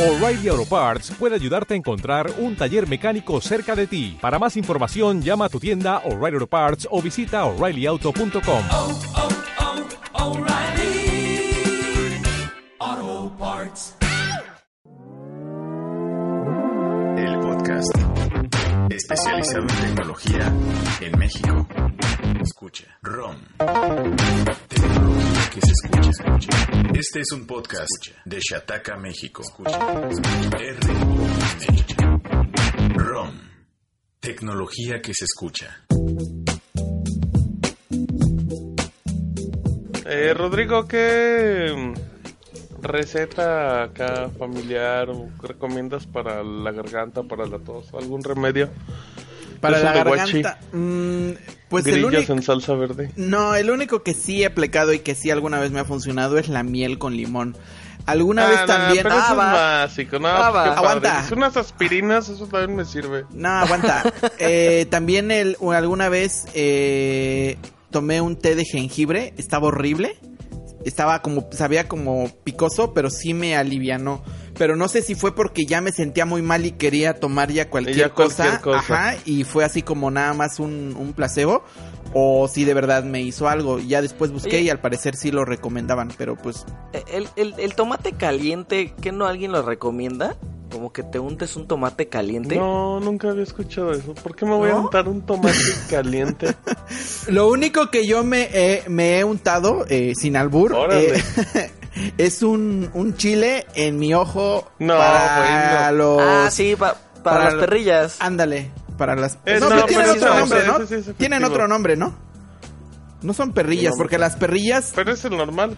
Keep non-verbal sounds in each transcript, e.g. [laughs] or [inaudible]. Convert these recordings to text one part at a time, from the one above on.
O'Reilly Auto Parts puede ayudarte a encontrar un taller mecánico cerca de ti. Para más información, llama a tu tienda O'Reilly Auto Parts o visita oreillyauto.com. oh, oh, O'Reilly Auto Parts. El podcast especializado en tecnología en México. Escucha. ROM. Tecnología que se escucha. Este es un podcast de Shataka, México. Escucha. R-O-M. ROM. Tecnología que se escucha. Eh, Rodrigo, ¿qué receta acá familiar o recomiendas para la garganta, para la tos? ¿Algún remedio? Para la garganta. mm, pues el Grillos único. en salsa verde. No, el único que sí he aplicado y que sí alguna vez me ha funcionado es la miel con limón. Alguna Ah, vez también. pero Ah, eso es va. básico, no, Ah, pues. Aguanta. Es unas aspirinas, eso también me sirve. No, aguanta. [laughs] Eh, también el, alguna vez eh, tomé un té de jengibre. Estaba horrible. Estaba como, sabía como picoso, pero sí me alivianó. Pero no sé si fue porque ya me sentía muy mal y quería tomar ya cualquier, Ya cualquier cosa, cosa. Ajá, y fue así como nada más un, un placebo. O si de verdad me hizo algo. Ya después busqué Oye. y al parecer sí lo recomendaban. Pero pues El, el- el tomate caliente, ¿qué no alguien lo recomienda? Como que te untes un tomate caliente. No, nunca había escuchado eso. ¿Por qué me voy a untar un tomate [laughs] caliente? Lo único que yo me, he- me he untado, eh, sin albur, Órale. eh, [laughs] [laughs] es un, un chile en mi ojo No, para los... Ah, sí, pa- para, para las perrillas. Ándale, para las... Eh, no, no, pero tienen pero otro nombre, ¿no? sí es tienen otro nombre, ¿no? No son perrillas, porque las perrillas... Pero es el normal.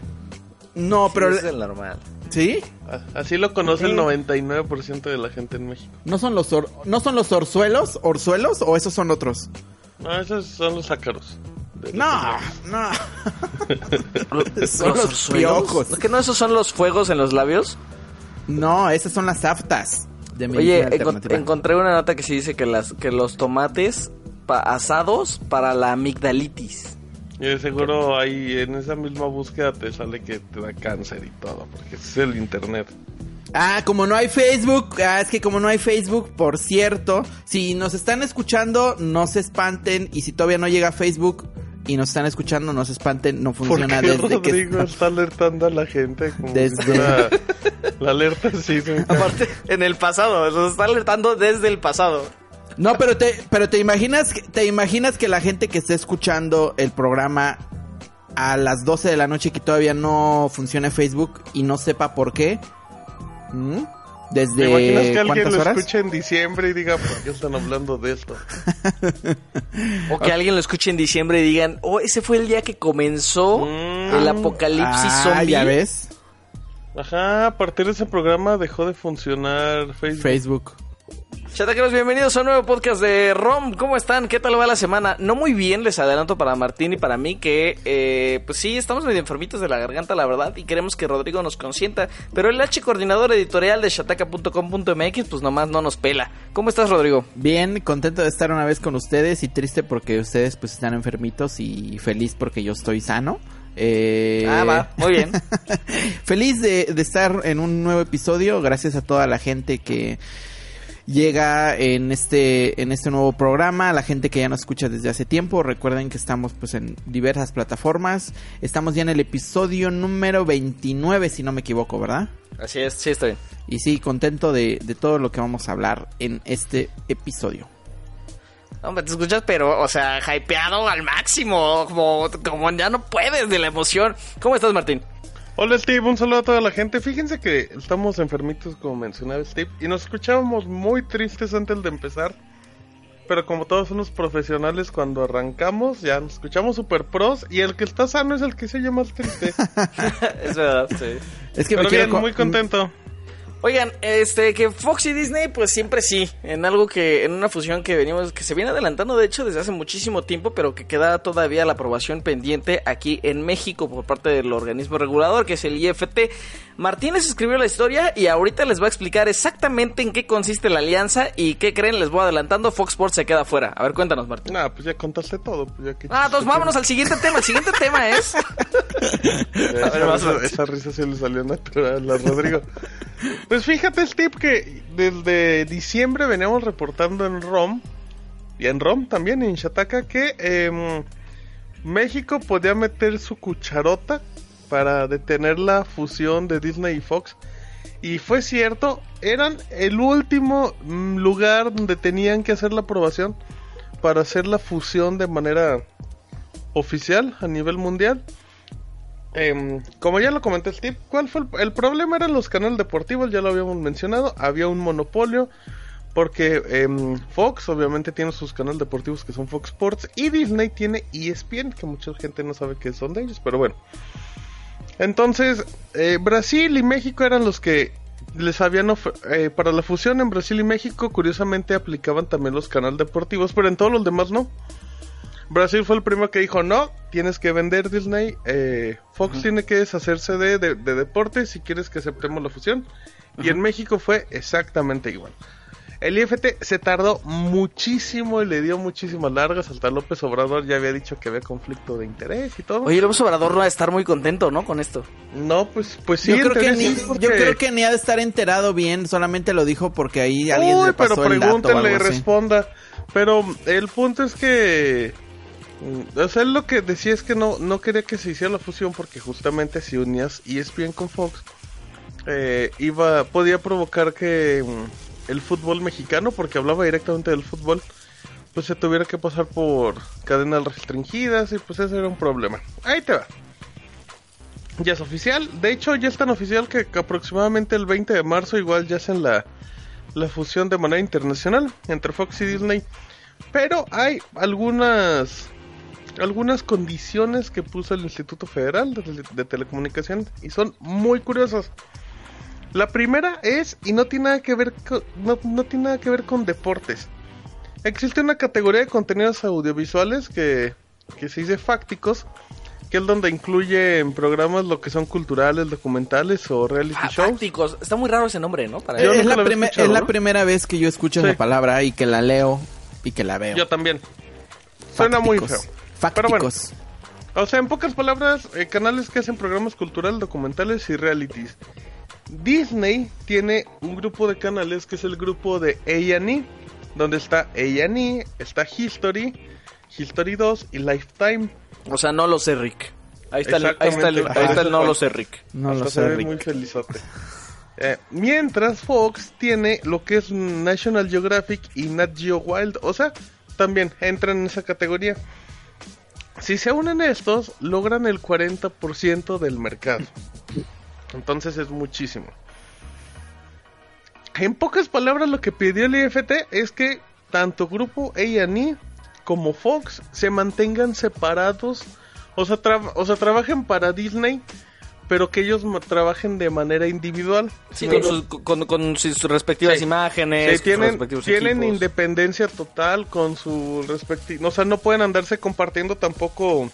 No, pero... Sí, es el normal. ¿Sí? A- Así lo conoce Ok. el 99% de la gente en México. ¿No son los, or- ¿No son los orzuelos? ¿Orzuelos? ¿O esos son otros? No, esos son los ácaros. De No, tomate. no. [laughs] ¿Los Son los piojos. ¿Es que no esos son los fuegos en los labios? No, esas son las aftas de Oye, medicina encon- alternativa. encontré una nota que sí dice que, las, que los tomates pa- asados para la amigdalitis. Y seguro ahí en esa misma búsqueda te sale que te da cáncer y todo, porque es el internet. Ah, como no hay Facebook, ah, es que como no hay Facebook, por cierto, si nos están escuchando, no se espanten y si todavía no llega a Facebook y nos están escuchando, no se espanten, no ¿Por funciona qué desde Rodrigo que está alertando a la gente? Como Desde- si fuera la alerta sísmica. [laughs] Aparte, en el pasado, nos está alertando desde el pasado. No, pero te pero te imaginas que- te imaginas que la gente que esté escuchando el programa a las 12 de la noche que todavía no funcione Facebook y no sepa por qué? ¿Mm? ¿Te imaginas que ¿Desde alguien lo horas? escuche en diciembre y diga, ¿por qué están hablando de esto? O que alguien lo escuche en diciembre y digan, oh, ese fue el día que comenzó Mm. el apocalipsis Ah, zombie. ya ves. Ajá, a partir de ese programa dejó de funcionar Facebook. Facebook. Chataqueros, bienvenidos a un nuevo podcast de ROM. ¿Cómo están? ¿Qué tal va la semana? No muy bien, les adelanto para Martín y para mí que, eh, pues sí, estamos medio enfermitos de la garganta, la verdad, y queremos que Rodrigo nos consienta. Pero el H coordinador editorial de shataka.com.mx, pues nomás no nos pela. ¿Cómo estás, Rodrigo? Bien, contento de estar una vez con ustedes y triste porque ustedes pues están enfermitos y feliz porque yo estoy sano. Eh, Ah, va, muy bien. [laughs] feliz de, de estar en un nuevo episodio, gracias a toda la gente que llega en este en este nuevo programa, a la gente que ya nos escucha desde hace tiempo. Recuerden que estamos pues en diversas plataformas. Estamos ya en el episodio número 29 si no me equivoco, ¿verdad? Así es, sí, estoy. Y sí, contento de, de todo lo que vamos a hablar en este episodio. Hombre, te escuchas, pero, o sea, hypeado al máximo, como, como ya no puedes de la emoción. ¿Cómo estás, Martín? Hola Steve, un saludo a toda la gente. Fíjense que estamos enfermitos, como mencionaba Steve, y nos escuchábamos muy tristes antes de empezar. Pero como todos somos profesionales, cuando arrancamos ya nos escuchamos super pros y el que está sano es el que se oye más triste. [laughs] es verdad, sí. Es que Pero me bien, muy contento. Oigan, este, que Fox y Disney, pues siempre sí, en algo que, en una fusión que venimos, que se viene adelantando de hecho desde hace muchísimo tiempo, pero que queda todavía la aprobación pendiente aquí en México por parte del organismo regulador, que es el IFT. Martínez escribió la historia y ahorita les va a explicar exactamente en qué consiste la alianza y qué creen, les voy adelantando, Fox Sports se queda fuera. A ver, cuéntanos, Martín. Nah, pues ya contaste todo. Pues ya que Ah, entonces vámonos al siguiente tema. El siguiente tema es... [laughs] Esa, ver, vas. esa risa sí le salió natural a Rodrigo. pues fíjate, Steve, que desde diciembre veníamos reportando en ROM y en ROM también, en Shataka, que em, México podía meter su cucharota para detener la fusión de Disney y Fox. Y fue cierto, eran el último mm, lugar donde tenían que hacer la aprobación para hacer la fusión de manera oficial a nivel mundial. Em, como ya lo comenté Steve, ¿cuál fue el, problema? Eran los canales deportivos, ya lo habíamos mencionado, había un monopolio porque em, Fox obviamente tiene sus canales deportivos que son Fox Sports y Disney tiene ESPN, que mucha gente no sabe que son de ellos, pero bueno. Entonces, eh, Brasil y México eran los que les habían eh, para la fusión en Brasil y México, curiosamente aplicaban también los canales deportivos, pero en todos los demás no. Brasil fue el primero que dijo, no, tienes que vender Disney, eh, Fox tiene que deshacerse de, de, de deportes si quieres que aceptemos la fusión. Y en México fue exactamente igual. El IFT se tardó muchísimo y le dio muchísimas largas. Hasta López Obrador ya había dicho que había conflicto de interés y todo. Oye, López Obrador no va a estar muy contento, ¿no? Con esto. No, pues, pues sí, yo, creo que ni, porque- yo creo que ni ha de estar enterado bien, solamente lo dijo porque ahí alguien Uy, le pasó pero el dato o pregúntenle y algo así. responda. Pero el punto es que. mm, O sea, él lo que decía es que no, no quería que se hiciera la fusión porque justamente si unías ESPN con Fox, eh, iba, podía provocar que mm, el fútbol mexicano, porque hablaba directamente del fútbol, pues se tuviera que pasar por cadenas restringidas y pues ese era un problema. Ahí te va. Ya es oficial, de hecho ya es tan oficial que, aproximadamente el 20 de marzo igual ya hacen la, la fusión de manera internacional entre Fox y Disney. Pero hay algunas algunas condiciones que puso el Instituto Federal de, Telecomunicaciones y son muy curiosas. La primera es y no tiene nada que ver con, no, no tiene nada que ver con deportes. Existe una categoría de contenidos audiovisuales que, que se dice fácticos, que es donde incluye en programas lo que son culturales, documentales o reality Ah, shows. Fácticos. Está muy raro ese nombre, ¿no? Para Yo es, la es la primera vez que yo escucho Sí. esa palabra y que la leo y que la veo. Yo también. Suena muy feo. Fácticos. Pero bueno. O sea, en pocas palabras, eh, canales que hacen programas culturales, documentales y realities. Disney tiene un grupo de canales que es el grupo de A&E, donde está A&E, está History, History 2 y Lifetime. O sea, no lo sé, Rick. Ahí está el, ahí está el, ahí está el no lo sé, Rick. No Hasta lo se sé, ve Rick. muy felizote. Eh, mientras Fox tiene lo que es National Geographic y Nat Geo Wild, o sea, también entran en esa categoría. Si se unen estos, logran el 40% del mercado. Entonces es muchísimo. En pocas palabras, lo que pidió el IFT es que tanto grupo A&E como Fox se mantengan separados, o sea, o sea, trabajen para Disney, pero que ellos trabajen de manera individual. Sí, con sus, con, con sus respectivas Sí. imágenes, Sí, sus tienen, tienen independencia total con su respectivo. O sea, no pueden andarse compartiendo tampoco.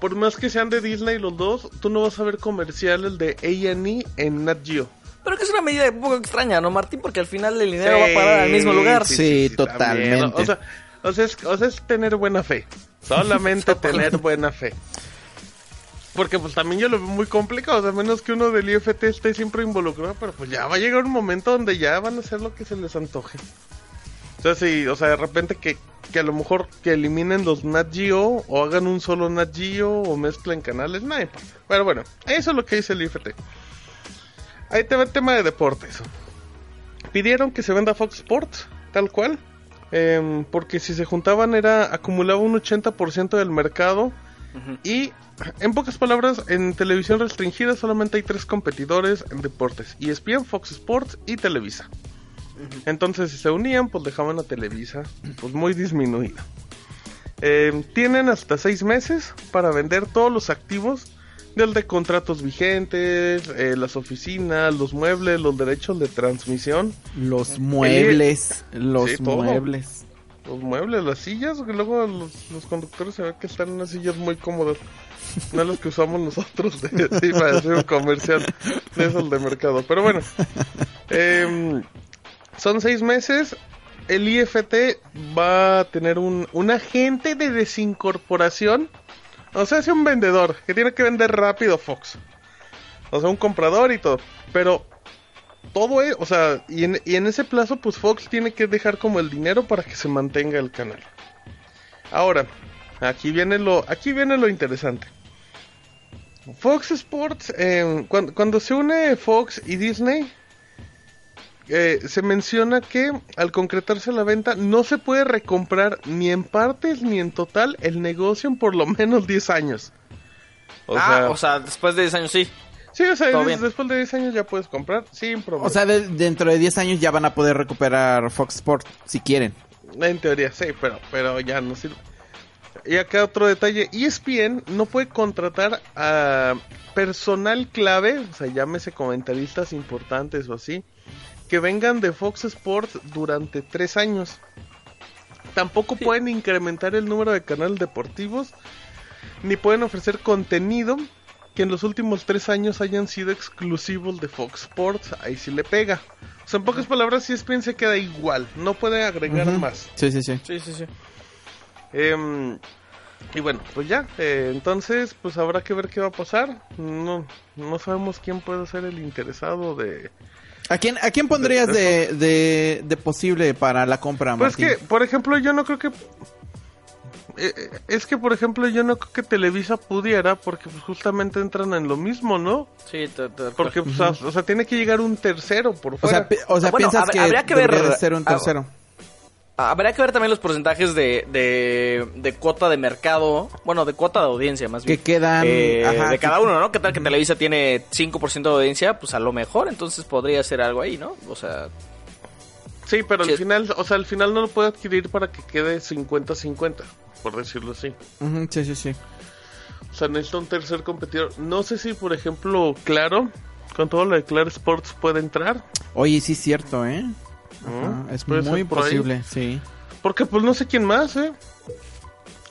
Por más que sean de Disney los dos, tú no vas a ver comerciales de A&E en Nat Geo. Pero que es una medida un poco extraña, ¿no, Martín? Porque al final el dinero va a parar al mismo lugar. Sí, totalmente. O sea, o, sea, es, o sea, es tener buena fe. Solamente [laughs] tener buena fe. Porque pues también yo lo veo muy complicado, o sea, a menos que uno del IFT esté siempre involucrado, pero pues ya va a llegar un momento donde ya van a hacer lo que se les antoje. O sea, sí, o sea, de repente que, que a lo mejor que eliminen los Nat Geo o hagan un solo Nat Geo o mezclen canales, nada importa. Pero bueno, eso es lo que dice el IFT. Ahí te va el tema de deportes. Pidieron que se venda Fox Sports, tal cual. em, porque si se juntaban era acumulaba un 80% del mercado. Y en pocas palabras, en televisión restringida solamente hay tres competidores en deportes. E ESPN, Fox Sports y Televisa. Entonces si se unían, pues dejaban a Televisa pues muy disminuida. Em, tienen hasta seis meses para vender todos los activos del de contratos vigentes, eh, las oficinas, los muebles, los derechos de transmisión. Los muebles. Los Sí, muebles. los muebles, las sillas, que luego los, los conductores se ve que están en unas sillas muy cómodas. No las que usamos nosotros de, sí, para hacer un comercial de esos de mercado. Pero bueno, [laughs] em, son seis meses. El IFT va a tener un, un agente de desincorporación. O sea, es un vendedor que tiene que vender rápido Fox. O sea, un comprador y todo. Pero todo es, o sea, y en, y en ese plazo, pues Fox tiene que dejar como el dinero para que se mantenga el canal. Ahora, aquí viene lo, aquí viene lo interesante. Fox Sports, eh, cuando, cuando se une Fox y Disney, eh, se menciona que al concretarse la venta no se puede recomprar ni en partes ni en total el negocio en por lo menos 10 años. O ah, sea, o sea, después de 10 años sí. sí, o sea, todo des- bien. después de 10 años ya puedes comprar sin problema. O sea, de- dentro de 10 años ya van a poder recuperar Fox Sport si quieren. En teoría sí, pero, pero ya no sirve. Y acá otro detalle, ESPN no puede contratar a personal clave, o sea, llámese comentaristas importantes o así, que vengan de Fox Sports durante tres años. Tampoco pueden incrementar el número de canales deportivos, ni pueden ofrecer contenido que en los últimos tres años hayan sido exclusivos de Fox Sports. Ahí sí le pega. O sea, en pocas palabras, ESPN se queda igual, no puede agregar más. Sí, sí, sí. Sí, sí, sí. Em, y bueno, pues ya, eh, entonces pues habrá que ver qué va a pasar. No, no sabemos quién puede ser el interesado de... ¿A quién, a quién pondrías de, de, de posible para la compra, Pues Martín? que, por ejemplo, yo no creo que... eh, eh, es que, por ejemplo, yo no creo que Televisa pudiera porque pues, justamente entran en lo mismo, ¿no? Sí, te- te- Porque, pues, o sea, tiene que llegar un tercero por O fuera. sea, o sea Ah, bueno, piensas hab- que habría que debería ver- de ser un ah, tercero. Habría que ver también los porcentajes de, de, de cuota de mercado, bueno, de cuota de audiencia más bien. Que quedan, Eh, ajá, de cada uno, ¿no? ¿Qué tal que Televisa tiene 5% de audiencia? Pues a lo mejor, entonces podría ser algo ahí, ¿no? O sea, Sí, pero al final, o sea, al final no lo puede adquirir para que quede 50-50, por decirlo así. Sí, sí, sí. O sea, necesita un tercer competidor. No sé si, por ejemplo, Claro, con todo lo de Claro Sports puede entrar. Oye, sí es cierto, ¿eh? Ajá, es Puede muy por posible, sí. Porque pues no sé quién más, ¿eh?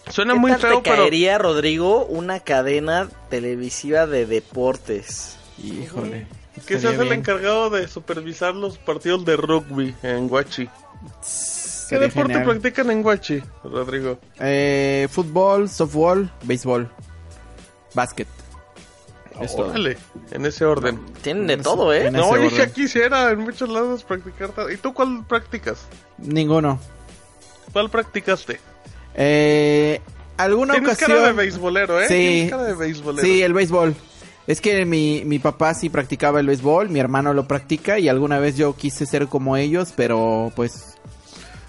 Suena ¿qué muy tal feo, te pero... caería, Rodrigo, una cadena televisiva de deportes? Híjole. Que seas el bien. encargado de supervisar los partidos de rugby en Guachi. ¿Qué Sería deporte genial. practican en Guachi, Rodrigo? Eh, fútbol, softball, béisbol, básquet. Es todo. Órale, en ese orden. Tienen de todo, ¿eh? No, orden. ya quisiera en muchos lados practicar. ¿Y tú cuál practicas? Ninguno. ¿Cuál practicaste? Eh, ¿Alguna Tienes ocasión? cara de beisbolero, ¿eh? Sí. Cara de beisbolero. Sí, el béisbol. Es que mi, mi papá sí practicaba el béisbol, mi hermano lo practica y alguna vez yo quise ser como ellos, pero pues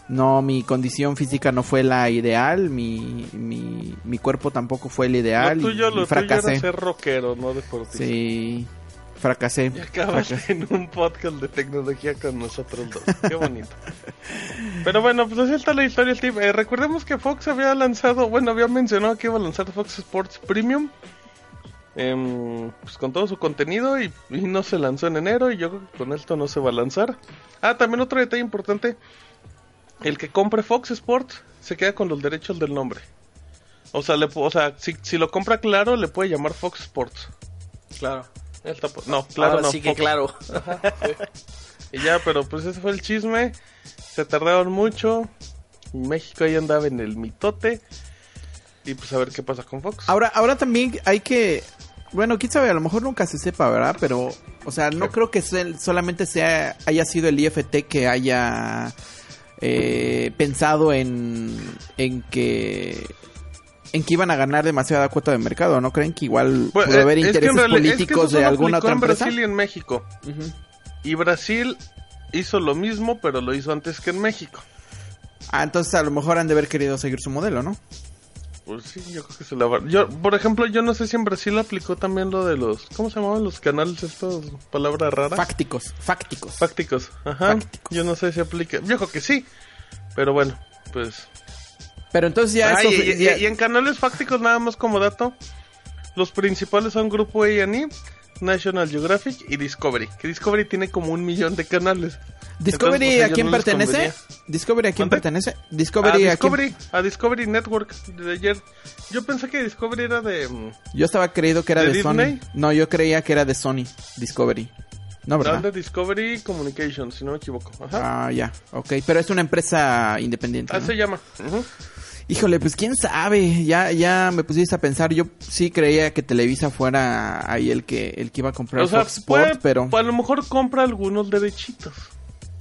no, mi condición física no fue la ideal, mi, mi, mi cuerpo tampoco fue el ideal Lo tuyo, y, lo y tuyo fracasé. era ser rockero, no deportista. Sí, fracasé. Y acabas fracasé. [laughs] en un podcast de tecnología con nosotros dos. Qué bonito. Pero bueno, pues así está la historia team. Eh, recordemos que Fox había lanzado, bueno, había mencionado que iba a lanzar Fox Sports Premium. em, pues con todo su contenido y, y no se lanzó en enero y yo creo que con esto no se va a lanzar. Ah, también otro detalle importante. El que compre Fox Sports se queda con los derechos del nombre. O sea, le, o sea si, si lo compra claro, le puede llamar Fox Sports. Claro. Tampo- No, claro, Ahora no. sí que Fox. claro. Y ya, pero pues ese fue el chisme. Se tardaron mucho. México ahí andaba en el mitote. Y pues a ver qué pasa con Fox. Ahora, ahora también hay que, bueno, quién sabe, a lo mejor nunca se sepa, ¿verdad? Pero, o sea, no ¿Qué? creo que se- solamente sea, haya sido el IFT que haya eh, pensado en, en que en que iban a ganar demasiada cuota de mercado, ¿no creen que igual pudo eh, haber en intereses realidad- es que políticos de alguna otra en empresa? Brasil y en México. Y Brasil hizo lo mismo, pero lo hizo antes que en México. Ah, entonces a lo mejor han de haber querido seguir su modelo, ¿no? Pues sí, yo creo que se la va. Yo, por ejemplo, yo no sé si en Brasil aplicó también lo de los. ¿Cómo se llamaban los canales estos? Palabra rara. Fácticos, fácticos. Fácticos. Ajá. Fácticos. Yo no sé si aplica. Yo creo que sí. Pero bueno, pues. Pero entonces ya Ah, eso y, y- ya- y en canales fácticos, nada más como dato, los principales son Grupo A&E, National Geographic y Discovery. Que Discovery tiene como un millón de canales. Discovery Entonces, pues, a quién no pertenece? Discovery a quién pertenece? A Discovery a Discovery, a Discovery Network de ayer. Yo pensé que Discovery era de... mm, Yo estaba creído que era ¿De? Sony. No, yo creía que era de Sony, Discovery. No, ¿verdad? de Discovery Communications, si no me equivoco. Ajá. Ah, ya, ok. Pero es una empresa independiente. Ah, ¿no? se llama. Ujú. Híjole, pues quién sabe. Ya, ya me pusiste a pensar. Yo sí creía que Televisa fuera ahí el que, el que iba a comprar O sea, Fox Sports, puede- pero a lo mejor compra algunos derechitos.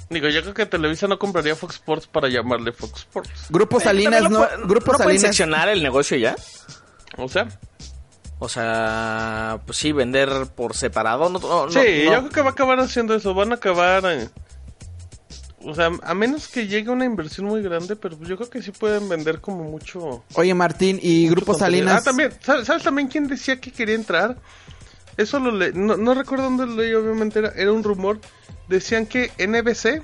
Digo, yo creo que Televisa no compraría Fox Sports para llamarle Fox Sports. Grupo Salinas no, puede- Grupo ¿no Salinas seccionar el negocio ya? O sea, O sea, pues sí, vender por separado. No, no- sí, no- yo no. creo que va a acabar haciendo eso. Van a acabar. eh, o sea, a menos que llegue una inversión muy grande, pero yo creo que sí pueden vender como mucho. Oye, Martín, y Grupo contenido. Salinas. Ah, también. ¿Sabes, sabes también quién decía que quería entrar? Eso lo le... no, no recuerdo dónde lo leí, obviamente era, era un rumor. Decían que NBC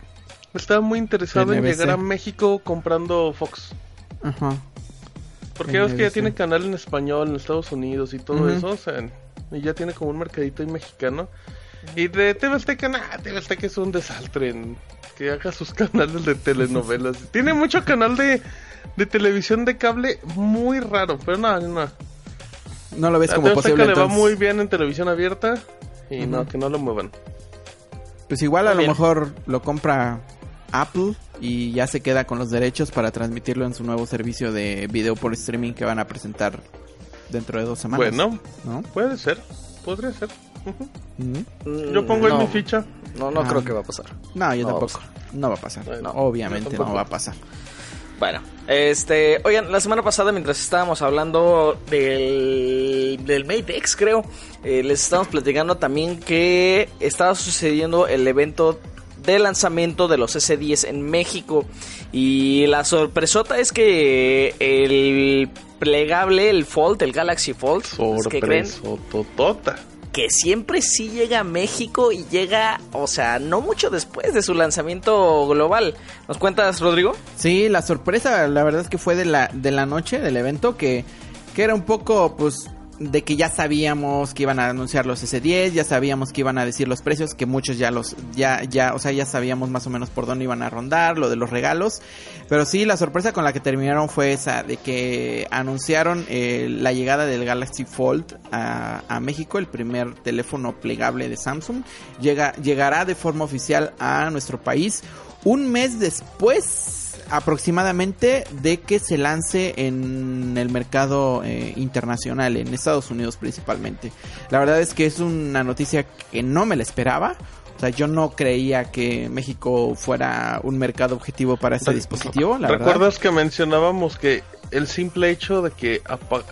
estaba muy interesado en llegar a México comprando Fox. Ajá. Porque ya ves que ya tiene canal en español en Estados Unidos y todo eso, o sea, y ya tiene como un mercadito ahí mexicano. Y de TV Azteca, nah, TV Azteca es un desastre en que haga sus [laughs] canales de telenovelas. tiene mucho canal de, de televisión de cable muy raro, pero no, no. No lo ves como TV Azteca posible. le va entonces. muy bien en televisión abierta y no, que no lo muevan. Pues igual a Muy lo bien. mejor lo compra Apple y ya se queda con los derechos para transmitirlo en su nuevo servicio de video por streaming que van a presentar dentro de dos semanas. Bueno, ¿no? puede ser, podría ser. Yo pongo no, mi ficha. No, no Ah. creo que va a pasar. No, yo No va a tampoco. No va a pasar. Bueno, Obviamente no tampoco. va a pasar. Bueno, este, oigan, la semana pasada mientras estábamos hablando del, del Maydex, creo, eh, les estábamos platicando también que estaba sucediendo el evento de lanzamiento de los S10 en México y la sorpresota es que el plegable, el Fold, el Galaxy Fold, ¿qué creen? Que siempre sí llega a México y llega, o sea, no mucho después de su lanzamiento global. ¿Nos cuentas, Rodrigo? Sí, la sorpresa, la verdad es que fue de la, de la noche del evento, que, que era un poco, pues, de que ya sabíamos que iban a anunciar los S10, ya sabíamos que iban a decir los precios, que muchos ya los, ya, ya, o sea, ya sabíamos más o menos por dónde iban a rondar, lo de los regalos. Pero sí, la sorpresa con la que terminaron fue esa, de que anunciaron eh, la llegada del Galaxy Fold a, a México, el primer teléfono plegable de Samsung. Llega, llegará de forma oficial a nuestro país un mes después aproximadamente de que se lance en el mercado eh, internacional, en Estados Unidos principalmente. La verdad es que es una noticia que no me la esperaba. O sea, yo no creía que México fuera un mercado objetivo para este dispositivo, la verdad. ¿Recuerdas que mencionábamos que el simple hecho de que,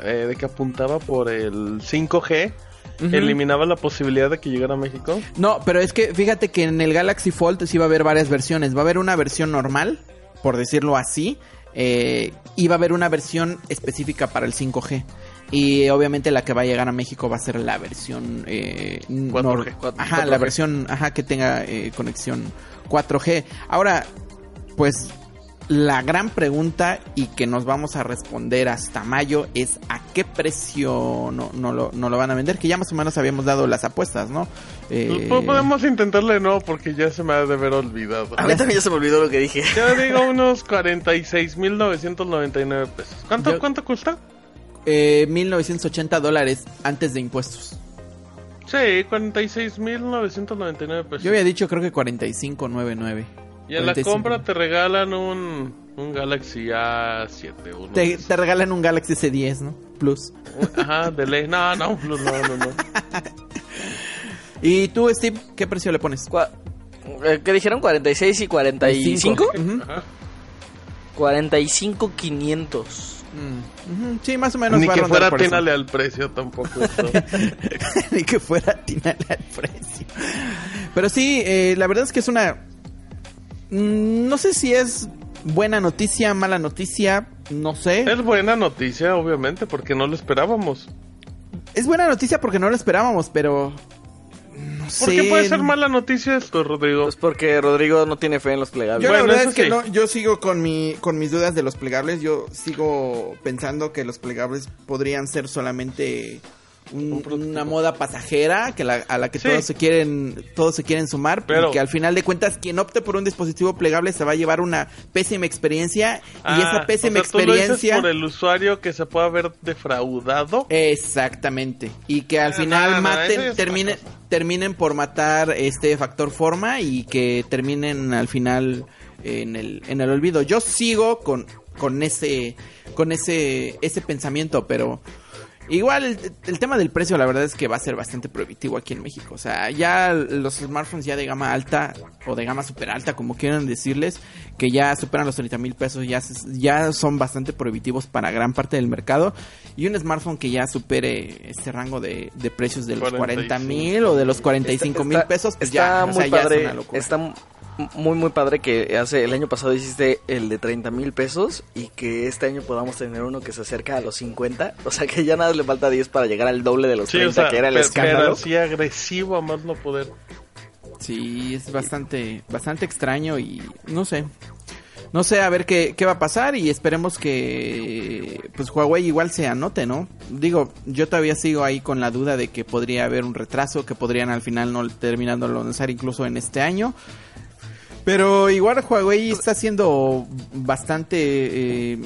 eh, de que apuntaba por el 5G Ujú. eliminaba la posibilidad de que llegara a México? No, pero es que fíjate que en el Galaxy Fold sí va a haber varias versiones. Va a haber una versión normal, por decirlo así, eh, va a haber una versión específica para el 5G. Y obviamente la que va a llegar a México va a ser la versión eh, 4G. nor- Ajá, 4G. la versión ajá, que tenga eh, conexión 4G. Ahora, pues la gran pregunta y que nos vamos a responder hasta mayo es a qué precio no, no, lo, no lo van a vender, que ya más o menos habíamos dado las apuestas, ¿no? Eh, Pues Podemos intentarle no, porque ya se me ha de haber olvidado. A mí también ya se me olvidó lo que dije. Ya digo unos 46.999 pesos. ¿Cuánto, Yo- ¿Cuánto cuesta? eh, 1980 dólares antes de impuestos. Sí, 46.999 pesos. Yo había dicho creo que 45.99. y en la 45. compra te regalan un, un Galaxy A7. uno de Te, te regalan un Galaxy S10, ¿no? Plus. Ajá, de ley. No, no, no, no, no. [laughs] ¿Y tú, Steve, qué precio le pones? Eh, ¿Qué dijeron? ¿46 y 45? Ujú. Ajá. 45 500. Mm, Sí, más o menos Ni que fuera atínale al precio tampoco. [laughs] Ni que fuera atinarle al precio. Pero sí, eh, la verdad es que es una... mm, No sé si es buena noticia, mala noticia, no sé. es buena noticia, obviamente, porque no lo esperábamos. Es buena noticia porque no lo esperábamos, pero... No ¿Por sé. qué puede ser mala noticia esto, Rodrigo? Pues porque Rodrigo no tiene fe en los plegables. Yo Bueno, la verdad es que sí. no, yo sigo con mi con mis dudas de los plegables. Yo sigo pensando que los plegables podrían ser solamente un- una moda pasajera que la- a la que Sí. todos se quieren todos se quieren sumar Pero- que al final de cuentas quien opte por un dispositivo plegable se va a llevar una pésima experiencia y Ah, esa pésima o sea, tú lo dices experiencia por el usuario que se pueda ver defraudado. Exactamente. Y que al Ah, final no, maten, es terminen, terminen por matar este factor forma y que terminen al final en el, en el olvido. Yo sigo con, con ese, con ese, ese pensamiento, pero igual el, el tema del precio la verdad es que va a ser bastante prohibitivo aquí en México. O sea, ya los smartphones ya de gama alta o de gama super alta, como quieran decirles, que ya superan los 30 mil pesos, ya, ya son bastante prohibitivos para gran parte del mercado. Y un smartphone que ya supere este rango de, de precios de los 40 mil o de los 45 mil pesos, pues está ya, o muy sea, ya es padre. una locura. Está muy, muy padre que hace el año pasado hiciste el de 30 mil pesos y que este año podamos tener uno que se acerca a los 50. O sea que ya nada le falta 10 para llegar al doble de los Sí, 30, o sea, que era el pero, escándalo. pero sí agresivo a más no poder. Sí, es bastante, bastante extraño y no sé. No sé a ver qué, qué va a pasar y esperemos que pues Huawei igual se anote, ¿no? Digo, yo todavía sigo ahí con la duda de que podría haber un retraso, que podrían al final no terminando de lanzar incluso en este año. Pero igual Huawei está haciendo bastante eh,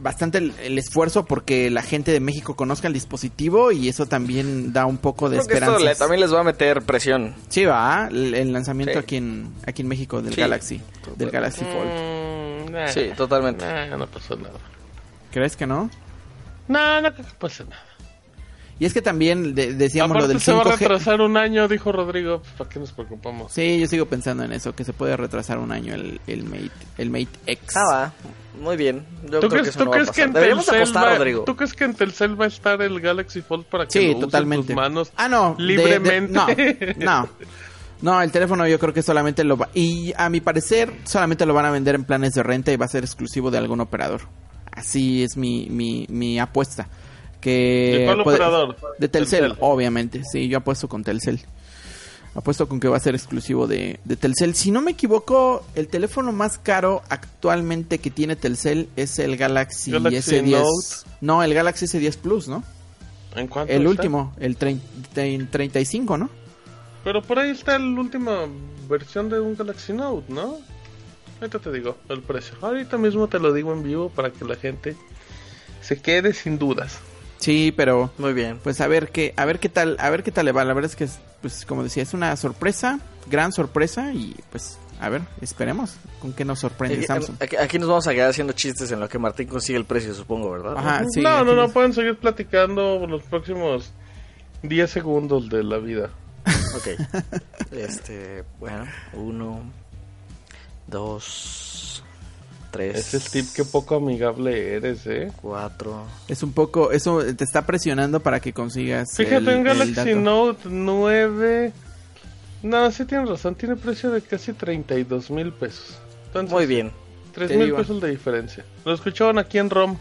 bastante el, el esfuerzo porque la gente de México conozca el dispositivo y eso también da un poco de esperanza. le- también les va a meter presión. Sí, va, el, el lanzamiento Sí. aquí en aquí en México del Sí. Galaxy, del Galaxy Fold. Mm, nah, Sí, totalmente. nah, no pasó nada. ¿Crees que no? No, no creo que pase nada. Y es que también de- decíamos Aparte lo del se va a 5G. retrasar un año, dijo Rodrigo. pues, ¿Para qué nos preocupamos? Sí, yo sigo pensando en eso, que se puede retrasar un año el, el Mate, el Mate X. Ah, va. Muy bien. Yo ¿Tú creo que crees, eso tú no va a que pasar. en Deberíamos Telcel apostar, va, Rodrigo. ¿Tú crees que en Telcel va a estar el Galaxy Fold para que Sí, lo totalmente. tus manos ah, no. de- de- libremente? no, [laughs] no. No, el teléfono yo creo que solamente lo va... Y a mi parecer, solamente lo van a vender en planes de renta y va a ser exclusivo de algún operador. Así es mi, mi, mi apuesta. Que ¿De cuál puede- operador? De Telcel, Telcel. obviamente. Sí, yo apuesto con Telcel. Apuesto con que va a ser exclusivo de, de Telcel. Si no me equivoco, el teléfono más caro actualmente que tiene Telcel es el Galaxy, Galaxy S10. Note. No, el Galaxy S10 Plus, ¿no? ¿En cuánto El está? último, el trein- trein- 35, ¿no? Pero por ahí está la última versión de un Galaxy Note, ¿no? Ahorita te digo el precio. Ahorita mismo te lo digo en vivo para que la gente se quede sin dudas. Sí, pero Muy bien. pues a ver qué, a ver qué tal, a ver qué tal le va. La verdad es que, es, pues como decía, es una sorpresa, gran sorpresa y pues a ver, esperemos con qué nos sorprende Aquí, Samsung. aquí- aquí nos vamos a quedar haciendo chistes en lo que Martín consigue el precio, supongo, ¿verdad? Ajá, sí. no, no, no, nos- pueden seguir platicando por los próximos 10 segundos de la vida. [laughs] Ok. Este, bueno, uno, dos, tres, Ese es tip que poco amigable eres, ¿eh? cuatro. Es un poco, eso te está presionando para que consigas. Fíjate, el- un el Galaxy. Note 9... No, sí tienes razón, tiene precio de casi 32 mil pesos. Entonces, Muy bien. 3 Te mil pesos de diferencia. Lo escuchaban aquí en ROM.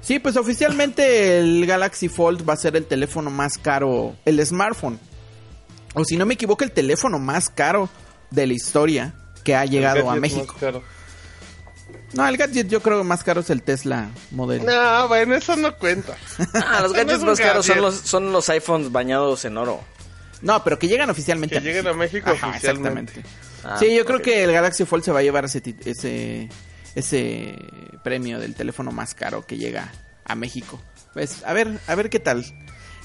Sí, pues oficialmente el Galaxy Fold va a ser el teléfono más caro, el smartphone. O si no me equivoco, el teléfono más caro de la historia que ha llegado a México. más caro. No, el gadget yo creo que más caro es el Tesla Model. No, bueno, eso no cuenta. [laughs] Ah, los gadgets más caros son los, son los iPhones bañados en oro. No, pero que llegan oficialmente Que lleguen a México Ajá, oficialmente. exactamente. Ah, sí, yo creo que el Galaxy Fold se va a llevar ese, ese, ese premio del teléfono más caro que llega a México. Pues a ver, a ver qué tal,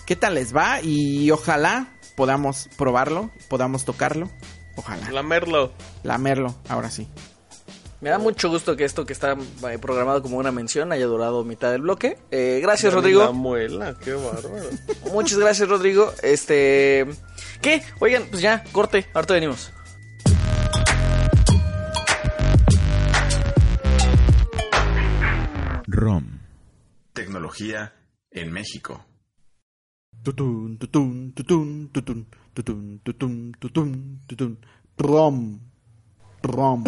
qué tal les va y ojalá podamos probarlo, podamos tocarlo, ojalá, Lamerlo. lamerlo, ahora sí. Me da mucho gusto que esto que está eh, programado como una mención haya durado mitad del bloque. Eh, gracias, La Rodrigo. muela, qué bárbaro. Muchas gracias, Rodrigo. Este. ¿Qué? Oigan, pues ya, corte. Ahorita venimos. ROM. Tecnología en México. Tutun, tutun, tutun, tutun, tutun, tutun, tutun, tutun. Rom. Rom.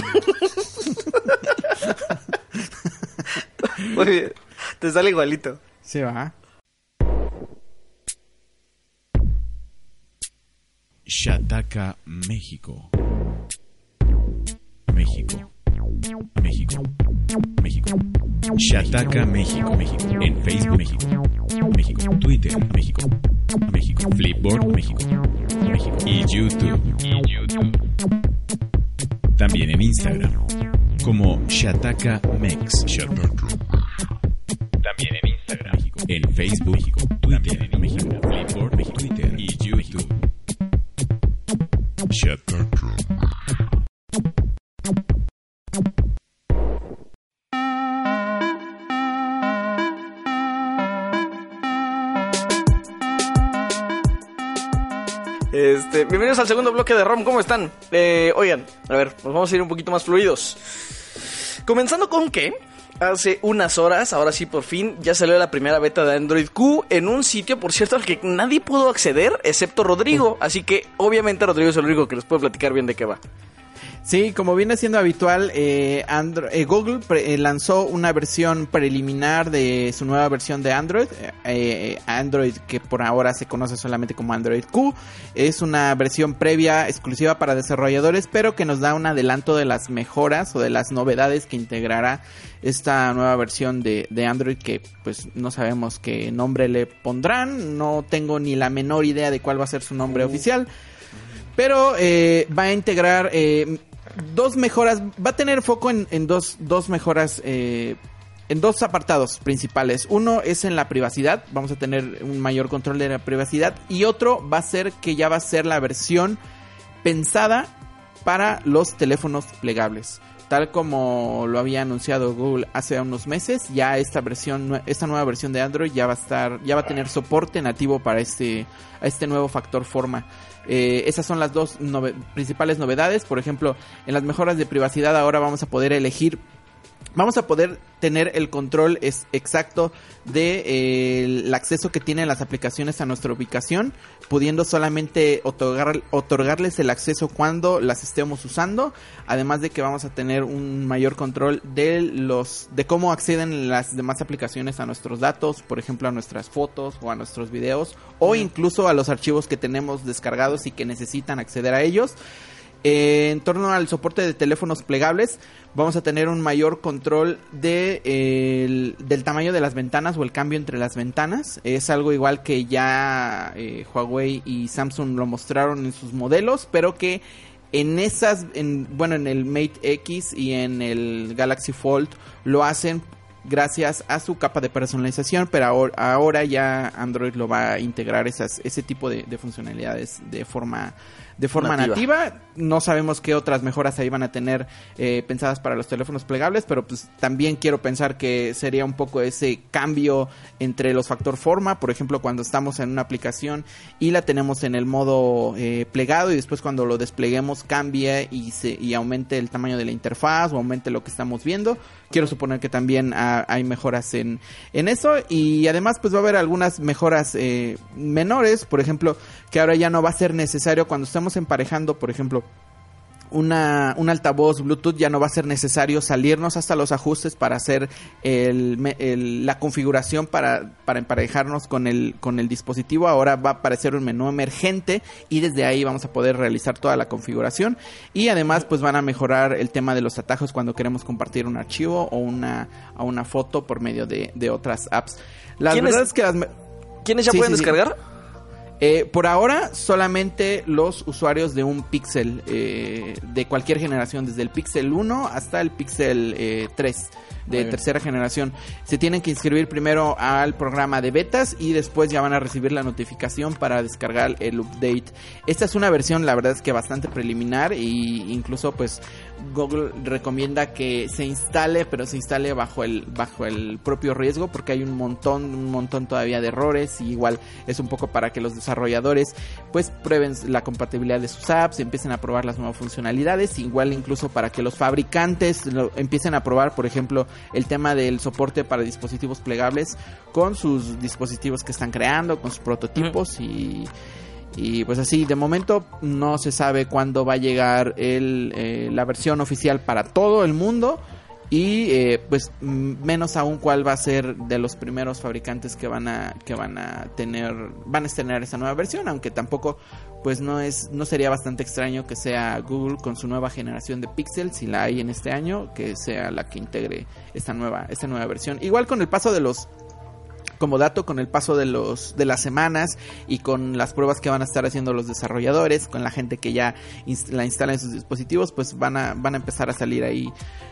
Muy bien. Te sale igualito. Se va. Shataka, México. México. México. México. Shataka México. México. En Facebook México. México. Twitter México. México. Flipboard México. México. Y YouTube. Y YouTube. También en Instagram. Como Shataka Mex. También en Instagram. En Facebook México. Twitter en México. Flipboard. Twitter y YouTube. Shataka. Este, bienvenidos al segundo bloque de ROM, ¿cómo están? Eh, oigan, a ver, pues vamos a ir un poquito más fluidos. Comenzando con que hace unas horas, ahora sí por fin, ya salió la primera beta de Android Q en un sitio, por cierto, al que nadie pudo acceder, excepto Rodrigo. Así que obviamente Rodrigo es el único que les puede platicar bien de qué va. Sí, como viene siendo habitual, eh, eh, Google pre- eh, lanzó una versión preliminar de su nueva versión de Android. eh, Android que por ahora se conoce solamente como Android Q. Es una versión previa exclusiva para desarrolladores, pero que nos da un adelanto de las mejoras o de las novedades que integrará esta nueva versión de, de Android que pues no sabemos qué nombre le pondrán. No tengo ni la menor idea de cuál va a ser su nombre oficial. Pero eh, va a integrar eh, dos mejoras, va a tener foco en, dos, dos mejoras, eh, en dos apartados principales. Uno es en la privacidad, vamos a tener un mayor control de la privacidad. Y otro va a ser que ya va a ser la versión pensada para los teléfonos plegables. Tal como lo había anunciado Google hace unos meses, ya esta versión, esta nueva versión de Android ya va a estar, ya va a tener soporte nativo para este, este nuevo factor forma. Eh, esas son las dos principales novedades. Por ejemplo, en las mejoras de privacidad ahora vamos a poder elegir Vamos a poder tener el control es exacto de eh, el acceso que tienen las aplicaciones a nuestra ubicación, pudiendo solamente otorgar, otorgarles el acceso cuando las estemos usando, además de que vamos a tener un mayor control de los de cómo acceden las demás aplicaciones a nuestros datos, por ejemplo a nuestras fotos o a nuestros videos o incluso a los archivos que tenemos descargados y que necesitan acceder a ellos. Eh, en torno al soporte de teléfonos plegables, vamos a tener un mayor control de, el- del tamaño de las ventanas o el cambio entre las ventanas. Es algo igual que ya eh, Huawei y Samsung lo mostraron en sus modelos, pero que en esas, en, bueno, en el Mate X y en el Galaxy Fold lo hacen gracias a su capa de personalización, pero ahora, ya Android lo va a integrar esas, ese tipo de funcionalidades de forma de forma Nativa. nativa. No sabemos qué otras mejoras ahí van a tener eh, pensadas para los teléfonos plegables, pero pues también quiero pensar que sería un poco ese cambio entre los factor forma, por ejemplo, cuando estamos en una aplicación y la tenemos en el modo eh, plegado y después cuando lo despleguemos cambie y se y aumente el tamaño de la interfaz o aumente lo que estamos viendo. Quiero suponer que también hay mejoras en, en eso. Y además pues va a haber algunas mejoras eh, menores, por ejemplo, que ahora ya no va a ser necesario cuando estamos emparejando, por ejemplo, una, un altavoz Bluetooth ya no va a ser necesario salirnos hasta los ajustes para hacer el, el- la configuración para, para emparejarnos con el, con el dispositivo. Ahora va a aparecer un menú emergente y desde ahí vamos a poder realizar toda la configuración. Y además pues van a mejorar el tema de los atajos cuando queremos compartir un archivo o una, o una foto por medio de, de otras apps. La ¿Quiénes- verdad es que las... ¿Quiénes ya Sí, pueden sí, sí. Eh, por ahora, solamente los usuarios de un Pixel eh, de cualquier generación, desde el Pixel 1 hasta el Pixel eh, 3 de tercera generación, se tienen que inscribir primero al programa de betas y después ya van a recibir la notificación para descargar el update. Esta es una versión, la verdad es que bastante preliminar y incluso pues Google recomienda que se instale, pero se instale bajo el bajo el propio riesgo porque hay un montón un montón todavía de errores y igual es un poco para que los desarrolladores pues prueben la compatibilidad de sus apps, empiecen a probar las nuevas funcionalidades, igual incluso para que los fabricantes lo, empiecen a probar, por ejemplo, el tema del soporte para dispositivos plegables con sus dispositivos que están creando, con sus prototipos y y pues así, de momento no se sabe cuándo va a llegar el, eh, la versión oficial para todo el mundo. y eh, pues mm, menos aún cuál va a ser de los primeros fabricantes que van a que van a tener van a estrenar esa nueva versión aunque tampoco pues no es no sería bastante extraño que sea Google con su nueva generación de Pixel si la hay en este año que sea la que integre esta nueva esta nueva versión igual con el paso de los como dato con el paso de los de las semanas y con las pruebas que van a estar haciendo los desarrolladores con la gente que ya la instala en sus dispositivos pues van a van a empezar a salir ahí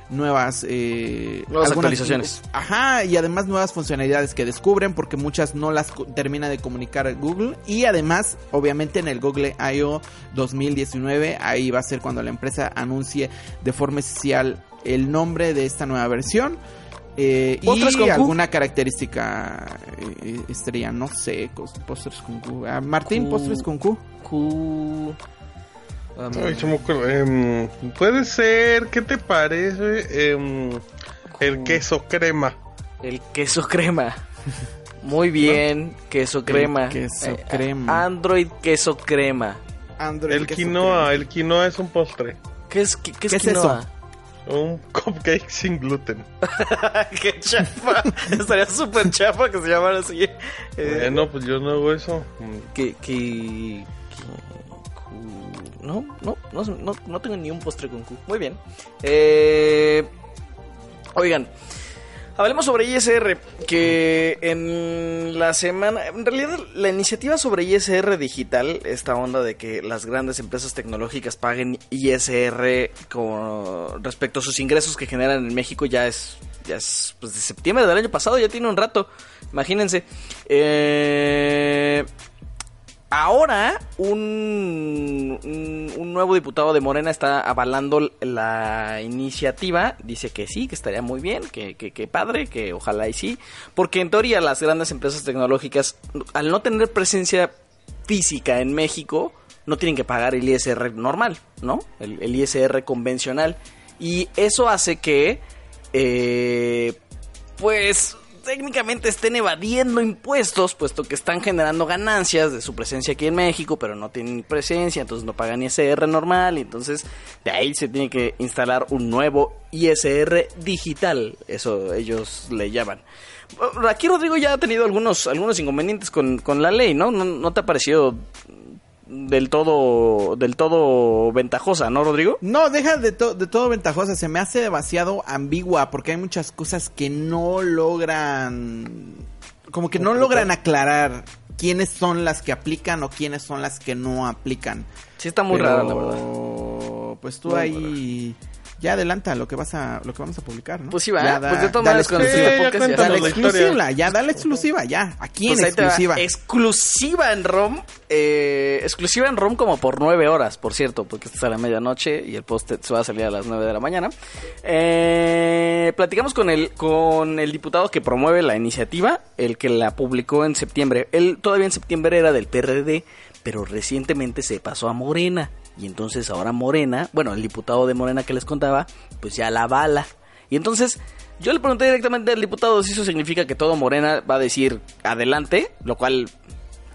nuevas eh, Nuevas actualizaciones. ajá y además nuevas funcionalidades que descubren porque muchas no las termina de comunicar Google y además obviamente en el Google I.O. 2019 ahí va a ser cuando la empresa anuncie de forma oficial el nombre de esta nueva versión eh, ¿Postres y con Q? alguna característica eh, estrella, no sé, postres con Q. Ah, Martín, Q. postres con Q. Q... um, Ay, se me ocurre, em, puede ser, ¿qué te parece? Em, el queso crema. El queso crema. Muy bien, queso crema. queso Eh, crema. Android queso crema. Android, El queso quinoa, el quinoa es un postre. ¿Qué es, qué, qué es ¿Qué es quinoa? Un cupcake sin gluten. [laughs] qué chafa. Estaría súper chafa que se llamara así. Eh, Bueno, pues yo no hago eso. Que, que, que- no, no, no, no tengo ni un postre con Q. Muy bien. Eh, oigan, hablemos sobre ISR, que en la semana, en realidad la iniciativa sobre ISR digital, esta onda de que las grandes empresas tecnológicas paguen ISR con respecto a sus ingresos que generan en México ya es, ya es pues, de septiembre del año pasado, ya tiene un rato, imagínense. Eh, Ahora, un, un, nuevo diputado de Morena está avalando la iniciativa. Dice que sí, que estaría muy bien, que, que, que padre, que ojalá y sí. Porque en teoría las grandes empresas tecnológicas, al no tener presencia física en México, no tienen que pagar el ISR normal, ¿no? El, el ISR convencional. Y eso hace que, eh, pues, técnicamente estén evadiendo impuestos, puesto que están generando ganancias de su presencia aquí en México, pero no tienen presencia, entonces no pagan ISR normal, y entonces de ahí se tiene que instalar un nuevo ISR digital, eso ellos le llaman. Aquí Rodrigo ya ha tenido algunos, algunos inconvenientes con, con la ley, ¿no? ¿no? ¿No te ha parecido del todo, del todo ventajosa, ¿no, Rodrigo? No, deja de, to- de todo ventajosa. Se me hace demasiado ambigua porque hay muchas cosas que no logran. Como que no logran aclarar quiénes son las que aplican o quiénes son las que no aplican. Sí está muy Pero, rara, la verdad. Pues tú Muy ahí. Ya adelanta lo que vas a lo que vamos a publicar, ¿no? Pues sí, va. Ya da- pues de todas da la exclusiva. ya Da la exclusiva, ya da la exclusiva, ya. Aquí Pues en exclusiva. Exclusiva en ROM. eh, exclusiva en ROM como por nueve horas, por cierto, porque esta es a la medianoche y el post se va a salir a las nueve de la mañana. Eh, platicamos con el, con el diputado que promueve la iniciativa, el que la publicó en septiembre. Él todavía en septiembre era del PRD, pero recientemente se pasó a Morena. Y entonces ahora Morena, bueno, el diputado de Morena que les contaba, pues ya la bala. Y entonces yo le pregunté directamente al diputado si eso significa que todo Morena va a decir adelante, lo cual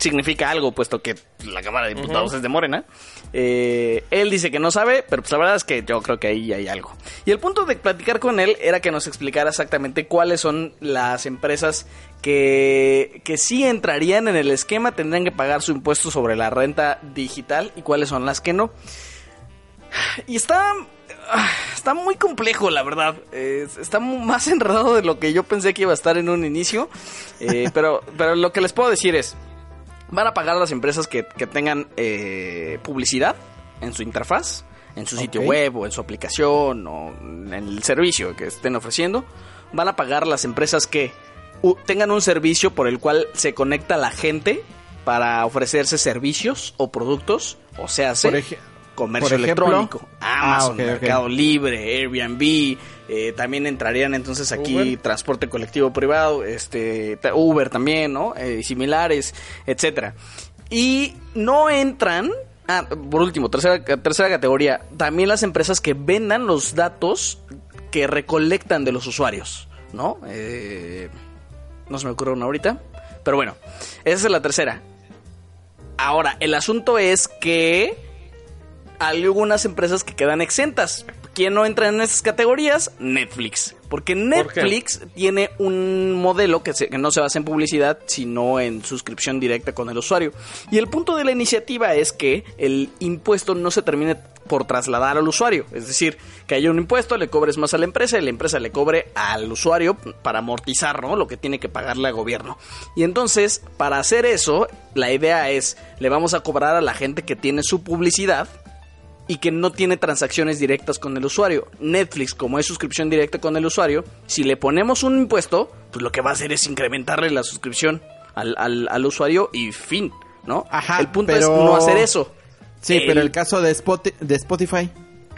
significa algo, puesto que la Cámara de Diputados es de Morena. Eh, él dice que no sabe, pero pues la verdad es que yo creo que ahí hay algo. Y el punto de platicar con él era que nos explicara exactamente cuáles son las empresas que, que sí entrarían en el esquema, tendrían que pagar su impuesto sobre la renta digital y cuáles son las que no. Y está. ah, Está muy complejo, la verdad. Eh, está más [laughs] enredado de lo que yo pensé que iba a estar en un inicio. Eh, pero, pero lo que les puedo decir es: van a pagar las empresas que, que tengan eh, publicidad en su interfaz, en su sitio web o en su aplicación o en el servicio que estén ofreciendo. Van a pagar las empresas que tengan un servicio por el cual se conecta la gente para ofrecerse servicios o productos, o sea, Por ej- comercio ejemplo. electrónico, Ah, Amazon. Mercado Libre, Airbnb, eh, también entrarían entonces aquí Uber. transporte colectivo privado, este Uber también, ¿no? Eh, similares, etcétera. Y no entran, ah, por último, tercera, tercera categoría, también las empresas que vendan los datos que recolectan de los usuarios, ¿no? Eh, no se me ocurre una ahorita, pero bueno, esa es la tercera. Ahora, el asunto es que algunas empresas que quedan exentas. ¿Quién no entra en esas categorías? Netflix. Porque Netflix tiene un modelo que, se- que no se basa en publicidad, sino en suscripción directa con el usuario. Y el punto de la iniciativa es que el impuesto no se termine por trasladar al usuario. Es decir, que haya un impuesto, le cobres más a la empresa y la empresa le cobre al usuario para amortizar ¿no? lo que tiene que pagarle al gobierno. Y entonces, para hacer eso, la idea es, le vamos a cobrar a la gente que tiene su publicidad y que no tiene transacciones directas con el usuario. Netflix, como es suscripción directa con el usuario, si le ponemos un impuesto, pues lo que va a hacer es incrementarle la suscripción al, al- al usuario y fin, ¿no? Ajá, el punto pero- es no hacer eso. Sí, El- pero el caso de, de Spotify.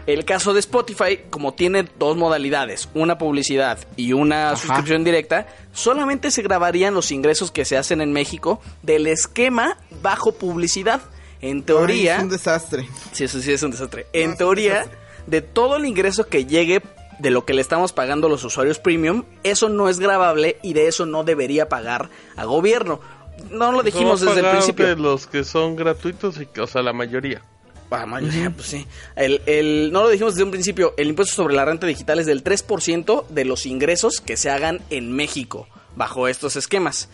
El caso de Spotify, como tiene dos modalidades, una publicidad y una Ajá. suscripción directa, solamente se grabarían los ingresos que se hacen en México del esquema bajo publicidad. En teoría, Ay, es un desastre. Sí, eso sí es un desastre. En teoría, de todo el ingreso que llegue de lo que le estamos pagando a los usuarios premium, eso no es grabable y de eso no debería pagar a gobierno. No lo dijimos desde el principio. de los que son gratuitos, y, o sea, la mayoría. Ah, mayoría, pues sí. El, el- no lo dijimos desde un principio. El impuesto sobre la renta digital es del 3% de los ingresos que se hagan en México bajo estos esquemas.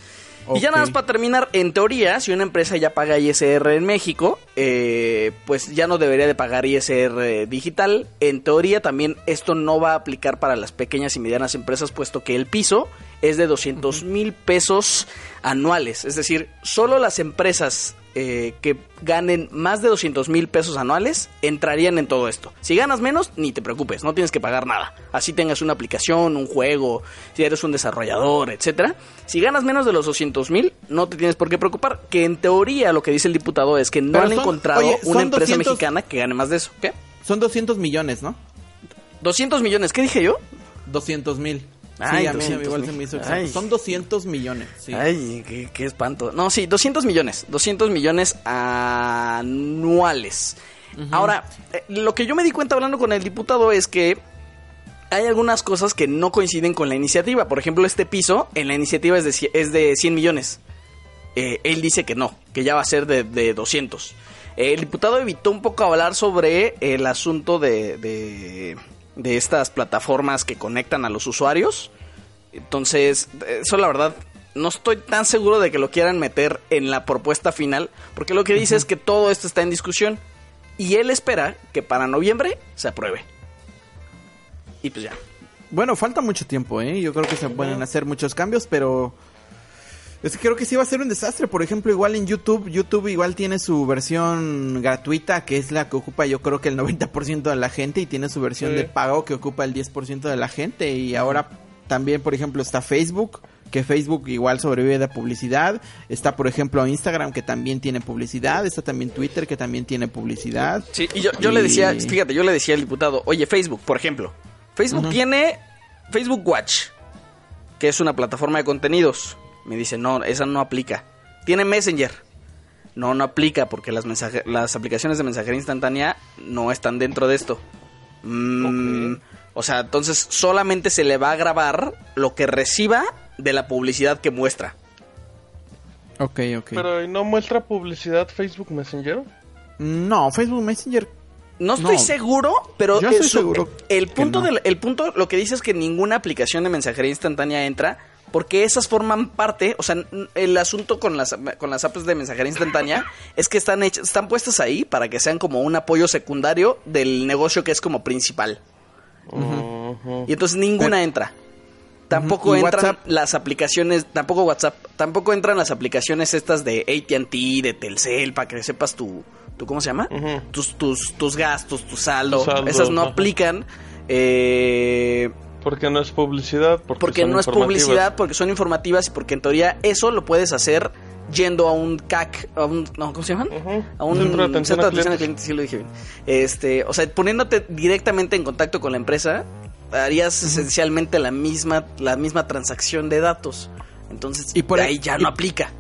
Y ya nada más para terminar, en teoría, si una empresa ya paga ISR en México, eh, pues ya no debería de pagar ISR digital. En teoría también esto no va a aplicar para las pequeñas y medianas empresas, puesto que el piso es de 200 mil pesos anuales. Es decir, solo las empresas eh, que ganen más de 200 mil pesos anuales entrarían en todo esto. Si ganas menos, ni te preocupes, no tienes que pagar nada. Así tengas una aplicación, un juego, si eres un desarrollador, etcétera. Si ganas menos de los 200 mil, no te tienes por qué preocupar. Que en teoría lo que dice el diputado es que no Pero han son- encontrado oye, una empresa 200 mexicana que gane más de eso. ¿Qué? Son 200 millones, ¿no? 200 millones, ¿qué dije yo? 200 mil. Ay, sí, a mí, a mí 200 igual se me hizo Ay. Son 200 millones. Sí. Ay, qué, qué espanto. No, sí, 200 millones. 200 millones anuales. Ahora, eh, lo que yo me di cuenta hablando con el diputado es que hay algunas cosas que no coinciden con la iniciativa. Por ejemplo, este piso en la iniciativa es de, es de 100 millones. Eh, él dice que no, que ya va a ser de, de 200. El diputado evitó un poco hablar sobre el asunto de, de, de estas plataformas que conectan a los usuarios. Entonces, eso la verdad, no estoy tan seguro de que lo quieran meter en la propuesta final, porque lo que dice es que todo esto está en discusión. Y él espera que para noviembre se apruebe. Y pues ya. Bueno, falta mucho tiempo, ¿eh? Yo creo que se pueden hacer muchos cambios, pero... Es que creo que sí va a ser un desastre. Por ejemplo, igual en YouTube, YouTube igual tiene su versión gratuita, que es la que ocupa yo creo que el 90% de la gente, y tiene su versión Sí. de pago que ocupa el 10% de la gente. Y ahora también, por ejemplo, está Facebook, que Facebook igual sobrevive de publicidad. Está, por ejemplo, Instagram, que también tiene publicidad. Está también Twitter, que también tiene publicidad. Sí, y yo, yo le decía, fíjate, yo le decía al diputado, oye, Facebook, por ejemplo. Facebook tiene Facebook Watch, que es una plataforma de contenidos. Me dice, no, esa no aplica. Tiene Messenger. No, no aplica porque las, mensaje- las aplicaciones de mensajería instantánea no están dentro de esto. Mm, O sea, entonces solamente se le va a grabar lo que reciba de la publicidad que muestra. Ok, ok. Pero ¿y no muestra publicidad Facebook Messenger? No, Facebook Messenger No estoy No. seguro, pero Yo estoy seguro el punto no. del el punto lo que dice es que ninguna aplicación de mensajería instantánea entra porque esas forman parte, o sea, el asunto con las con las apps de mensajería instantánea [laughs] es que están hechas, están puestas ahí para que sean como un apoyo secundario del negocio que es como principal. Y entonces ninguna Pero- entra. Tampoco entran WhatsApp. las aplicaciones, tampoco WhatsApp, tampoco entran las aplicaciones estas de AT&T, de Telcel, para que sepas tu, tu ¿cómo se llama? Tus, tus, tus gastos, tu saldo. Tu saldo, Esas no aplican. eh, Porque no es publicidad. Porque, porque son no es publicidad, porque son informativas y porque en teoría eso lo puedes hacer yendo a un CAC, a un, no, ¿cómo se llaman? A un Centro de atención centro de atención al cliente, sí lo dije bien. Este, o sea, poniéndote directamente en contacto con la empresa, harías esencialmente la misma, la misma transacción de datos. Entonces, Y por de ahí- ahí ya y- no aplica.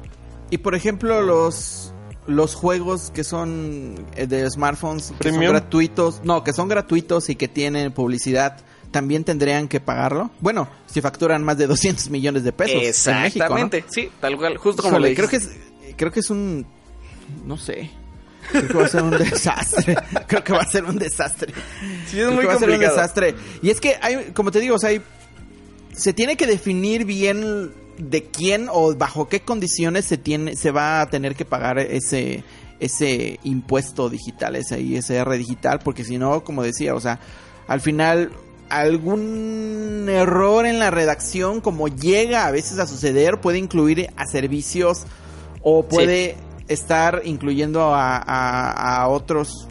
Y por ejemplo, los los juegos que son eh, de smartphones que son gratuitos, no, que son gratuitos y que tienen publicidad, también tendrían que pagarlo. Bueno, si facturan más de 200 millones de pesos en México, ¿no? Exactamente, sí, tal cual, justo como Híjole, le creo que es creo que es un no sé. Creo que va a ser un [laughs] desastre. Creo que va a ser un desastre. Sí, es Creo muy que va a ser un desastre. Y es que hay, como te digo, o sea, hay- se tiene que definir bien de quién o bajo qué condiciones se tiene, se va a tener que pagar ese, ese impuesto digital, ese ISR digital, porque si no, como decía, o sea, al final algún error en la redacción, como llega a veces a suceder, puede incluir a servicios o puede estar incluyendo a, a- a otros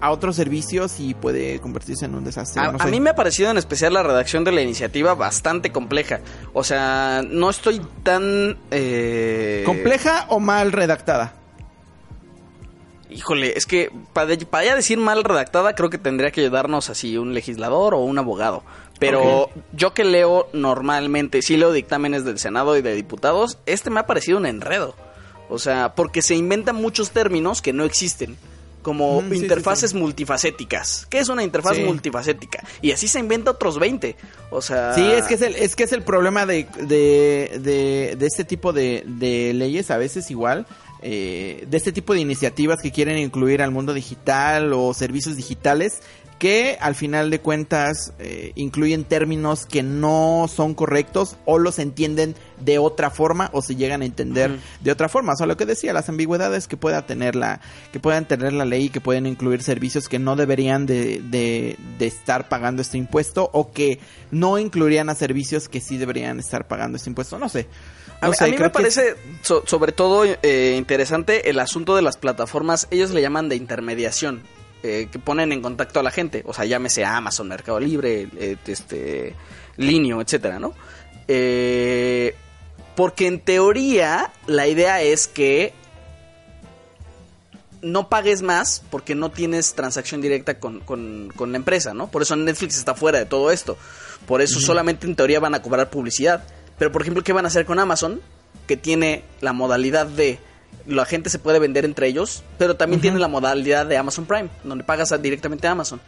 a otros servicios y puede convertirse en un desastre. A, no a mí me ha parecido en especial la redacción de la iniciativa bastante compleja. O sea, no estoy tan... eh, ¿Compleja o mal redactada? Híjole, es que para, para ya decir mal redactada creo que tendría que ayudarnos así un legislador o un abogado. Pero yo que leo normalmente, sí leo dictámenes del Senado y de diputados, este me ha parecido un enredo. O sea, porque se inventan muchos términos que no existen. Como Mm, sí, interfaces sí. multifacéticas. ¿Qué es una interfaz multifacética? Y así se inventa otros 20. O sea... Sí, es que es el, es que es el problema de, de, de, de este tipo de, de leyes, a veces igual, eh, de este tipo de iniciativas que quieren incluir al mundo digital o servicios digitales, que al final de cuentas eh, incluyen términos que no son correctos o los entienden de otra forma o se llegan a entender de otra forma. O sea, lo que decía, las ambigüedades que pueda tener la, que puedan tener la ley y que pueden incluir servicios que no deberían de, de, de estar pagando este impuesto o que no incluirían a servicios que sí deberían estar pagando este impuesto. No sé. A, No sé, a mí me parece so- sobre todo eh, interesante el asunto de las plataformas, ellos le llaman de intermediación, eh, que ponen en contacto a la gente, o sea, llámese Amazon, Mercado Libre, eh, este, Linio, etcétera, ¿no? Eh, porque en teoría la idea es que no pagues más porque no tienes transacción directa con, con- con la empresa, ¿no? Por eso Netflix está fuera de todo esto. Por eso solamente en teoría van a cobrar publicidad. Pero, por ejemplo, ¿qué van a hacer con Amazon? Que tiene la modalidad de la gente se puede vender entre ellos, pero también tiene la modalidad de Amazon Prime, donde pagas a- directamente a Amazon.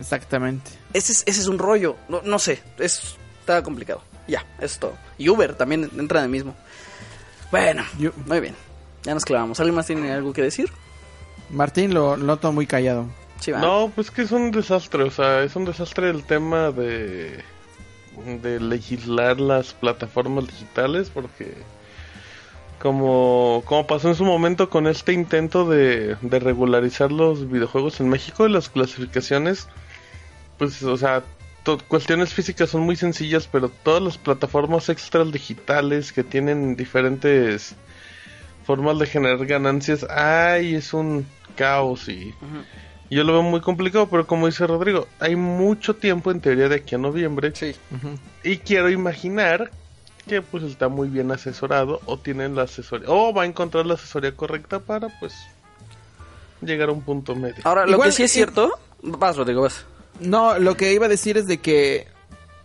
Exactamente. Ese es, ese es un rollo. No, no sé, es, está complicado. Ya, es todo. Y Uber también entra en el mismo. Bueno, Yo- muy bien. Ya nos clavamos. ¿Alguien más tiene algo que decir? Martín lo noto muy callado. Sí. No, pues que es un desastre, o sea, es un desastre el tema de, de legislar las plataformas digitales porque como, como pasó en su momento con este intento de, de regularizar los videojuegos en México y las clasificaciones, pues, o sea, cuestiones físicas son muy sencillas, pero todas las plataformas extras digitales que tienen diferentes formas de generar ganancias, ay, es un caos y... Ujú. Yo lo veo muy complicado, pero como dice Rodrigo, hay mucho tiempo en teoría de aquí a noviembre. Sí. Y quiero imaginar que pues está muy bien asesorado o tienen la asesoría o va a encontrar la asesoría correcta para pues llegar a un punto medio. Ahora, lo Igual, que sí es eh, cierto... Vas, Rodrigo, vas. No, lo que iba a decir es de que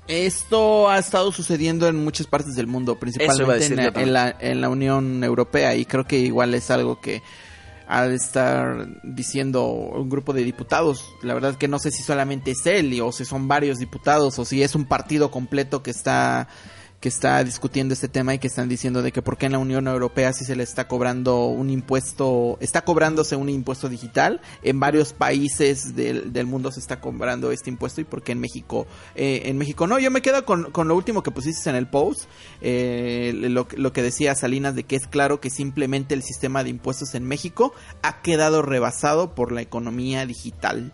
esto ha estado sucediendo en muchas partes del mundo, principalmente en, en, la, en la Unión Europea y creo que igual es algo que ha de estar diciendo un grupo de diputados. La verdad que no sé si solamente es él y- o si son varios diputados o si es un partido completo que está que está discutiendo este tema y que están diciendo de que por qué en la Unión Europea sí se le está cobrando un impuesto, está cobrándose un impuesto digital, en varios países del, del mundo se está cobrando este impuesto y por qué en México, eh, en México no, yo me quedo con, con lo último que pusiste en el post, eh, lo, lo que decía Salinas de que es claro que simplemente el sistema de impuestos en México ha quedado rebasado por la economía digital.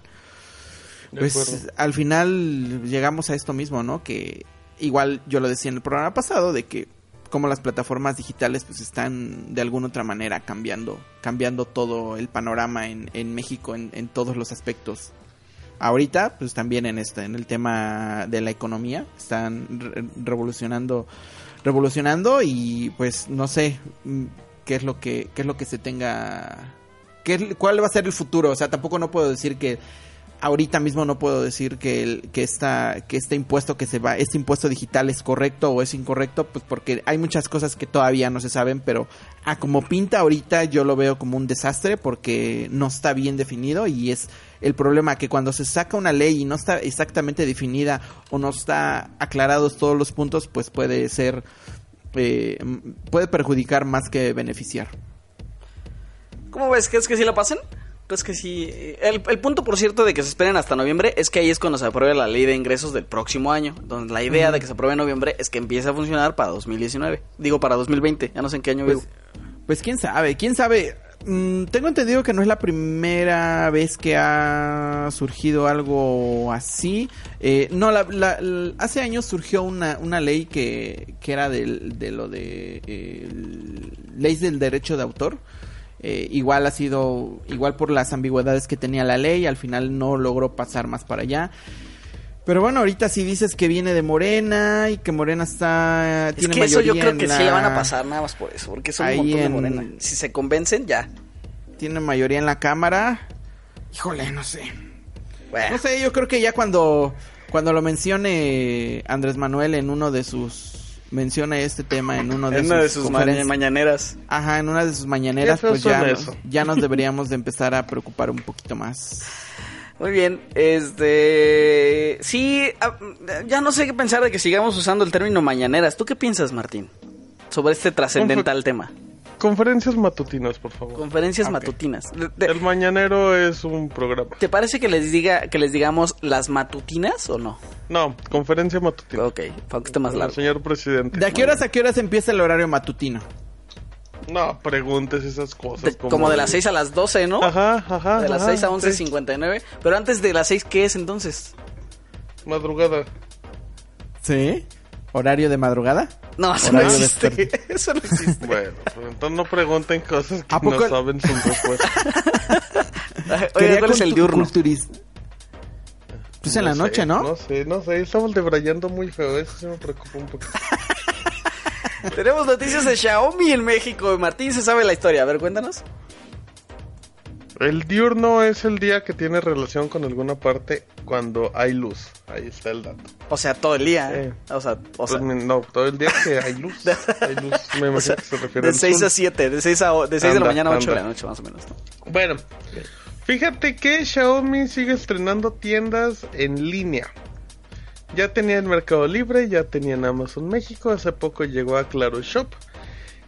Pues al final llegamos a esto mismo, ¿no? Que igual yo lo decía en el programa pasado de que como las plataformas digitales pues están de alguna otra manera cambiando, cambiando todo el panorama en, en México en, en todos los aspectos. Ahorita pues también en este, en el tema de la economía están re- revolucionando, revolucionando y pues no sé mm, qué es lo que, qué es lo que se tenga, qué, cuál va a ser el futuro. O sea tampoco no puedo decir que ahorita mismo no puedo decir que el, que esta que este impuesto que se va este impuesto digital es correcto o es incorrecto pues porque hay muchas cosas que todavía no se saben pero a como pinta ahorita yo lo veo como un desastre porque no está bien definido y es el problema que cuando se saca una ley y no está exactamente definida o no está aclarados todos los puntos pues puede ser eh, puede perjudicar más que beneficiar ¿Cómo ves? ¿Crees que sí la pasen? ¿Crees que sí? El, el punto, por cierto, de que se esperen hasta noviembre es que ahí es cuando se apruebe la ley de ingresos del próximo año. Donde la idea de que se apruebe en noviembre es que empiece a funcionar para 2019. Digo, para 2020. Ya no sé en qué año vivo. Pues, pues quién sabe, quién sabe. Mm, tengo entendido que no es la primera vez que ha surgido algo así. Eh, no, la- la- la- hace años surgió una, una ley que, que era del- de, lo de eh, ley del derecho de autor. Eh, igual ha sido, igual por las ambigüedades que tenía la ley, al final no logró pasar más para allá. Pero bueno, ahorita si dices que viene de Morena y que Morena está... Es tiene que eso yo creo que sí la- le van a pasar nada más por eso. Porque son Ahí un montón de en- morena. Si se convencen, ya. tiene mayoría en la cámara. Híjole, no sé. Bueno. No sé, yo creo que ya cuando cuando lo mencione Andrés Manuel en uno de sus mencione este tema en uno de En una de sus mañaneras. Ajá, en una de sus mañaneras, pues ya, eso. ya nos [laughs] deberíamos de empezar a preocupar un poquito más. Muy bien, este... Sí, ah, ya no sé qué pensar de que sigamos usando el término mañaneras. ¿Tú qué piensas, Martín? Sobre este trascendental tema. Conferencias matutinas, por favor. Conferencias Ok. matutinas. De- de- El mañanero es un programa. ¿Te parece que les diga que les digamos las matutinas o no? No, conferencia matutina. Ok, para que esté más largo. Señor presidente. ¿De a qué horas a qué horas empieza el horario matutino? No, preguntes esas cosas. De- como de las 6 a las 12, ¿no? Ajá, ajá. De las ajá, 6 a 11, sí. 59. Pero antes de las 6, ¿qué es entonces? Madrugada. ¿Sí? ¿Horario de madrugada? No, eso no existe. [laughs] Eso no existe. Bueno, pues entonces no pregunten cosas que ¿A poco no el- saben su respuesta. [laughs] Oye, Quería ¿cuál es el diurno? Pues en la sé, noche, ¿no? No sé, no sé. Estamos debrayando muy feo. Eso sí me preocupa un poquito. [laughs] Tenemos noticias de Xiaomi en México. Martín se sabe la historia. A ver, cuéntanos. El diurno es el día que tiene relación con alguna parte cuando hay luz. Ahí está el dato. O sea, todo el día. ¿eh? Sí. O sea, o sea, Pues, no, todo el día que hay luz. [laughs] Hay luz. Me imagino o sea, que se refiere de al 6 sol. a 7, de 6 a, de 6 de la mañana a 8 de la noche, más o menos. ¿no? Bueno, fíjate que Xiaomi sigue estrenando tiendas en línea. Ya tenía en Mercado Libre, ya tenía en Amazon México, hace poco llegó a Claro Shop.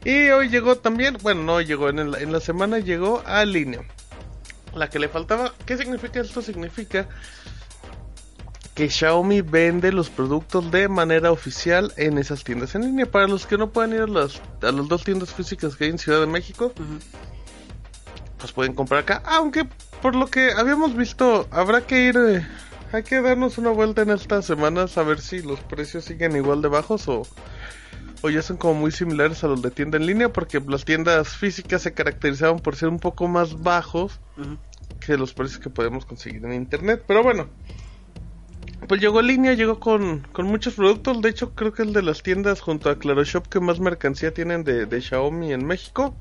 Y hoy llegó también, bueno, no llegó, en, el- en la semana llegó a línea. La que le faltaba, ¿qué significa esto? Significa que Xiaomi vende los productos de manera oficial en esas tiendas en línea. Para los que no pueden ir a las, a las dos tiendas físicas que hay en Ciudad de México, pues pueden comprar acá. Aunque por lo que habíamos visto, habrá que ir, eh, hay que darnos una vuelta en estas semanas a ver si los precios siguen igual de bajos o, o ya son como muy similares a los de tienda en línea, porque las tiendas físicas se caracterizaban por ser un poco más bajos que los precios que podemos conseguir en internet. Pero bueno, pues llegó en línea, llegó con, con muchos productos. De hecho, creo que es de las tiendas junto a Claro Shop que más mercancía tienen de, de Xiaomi en México.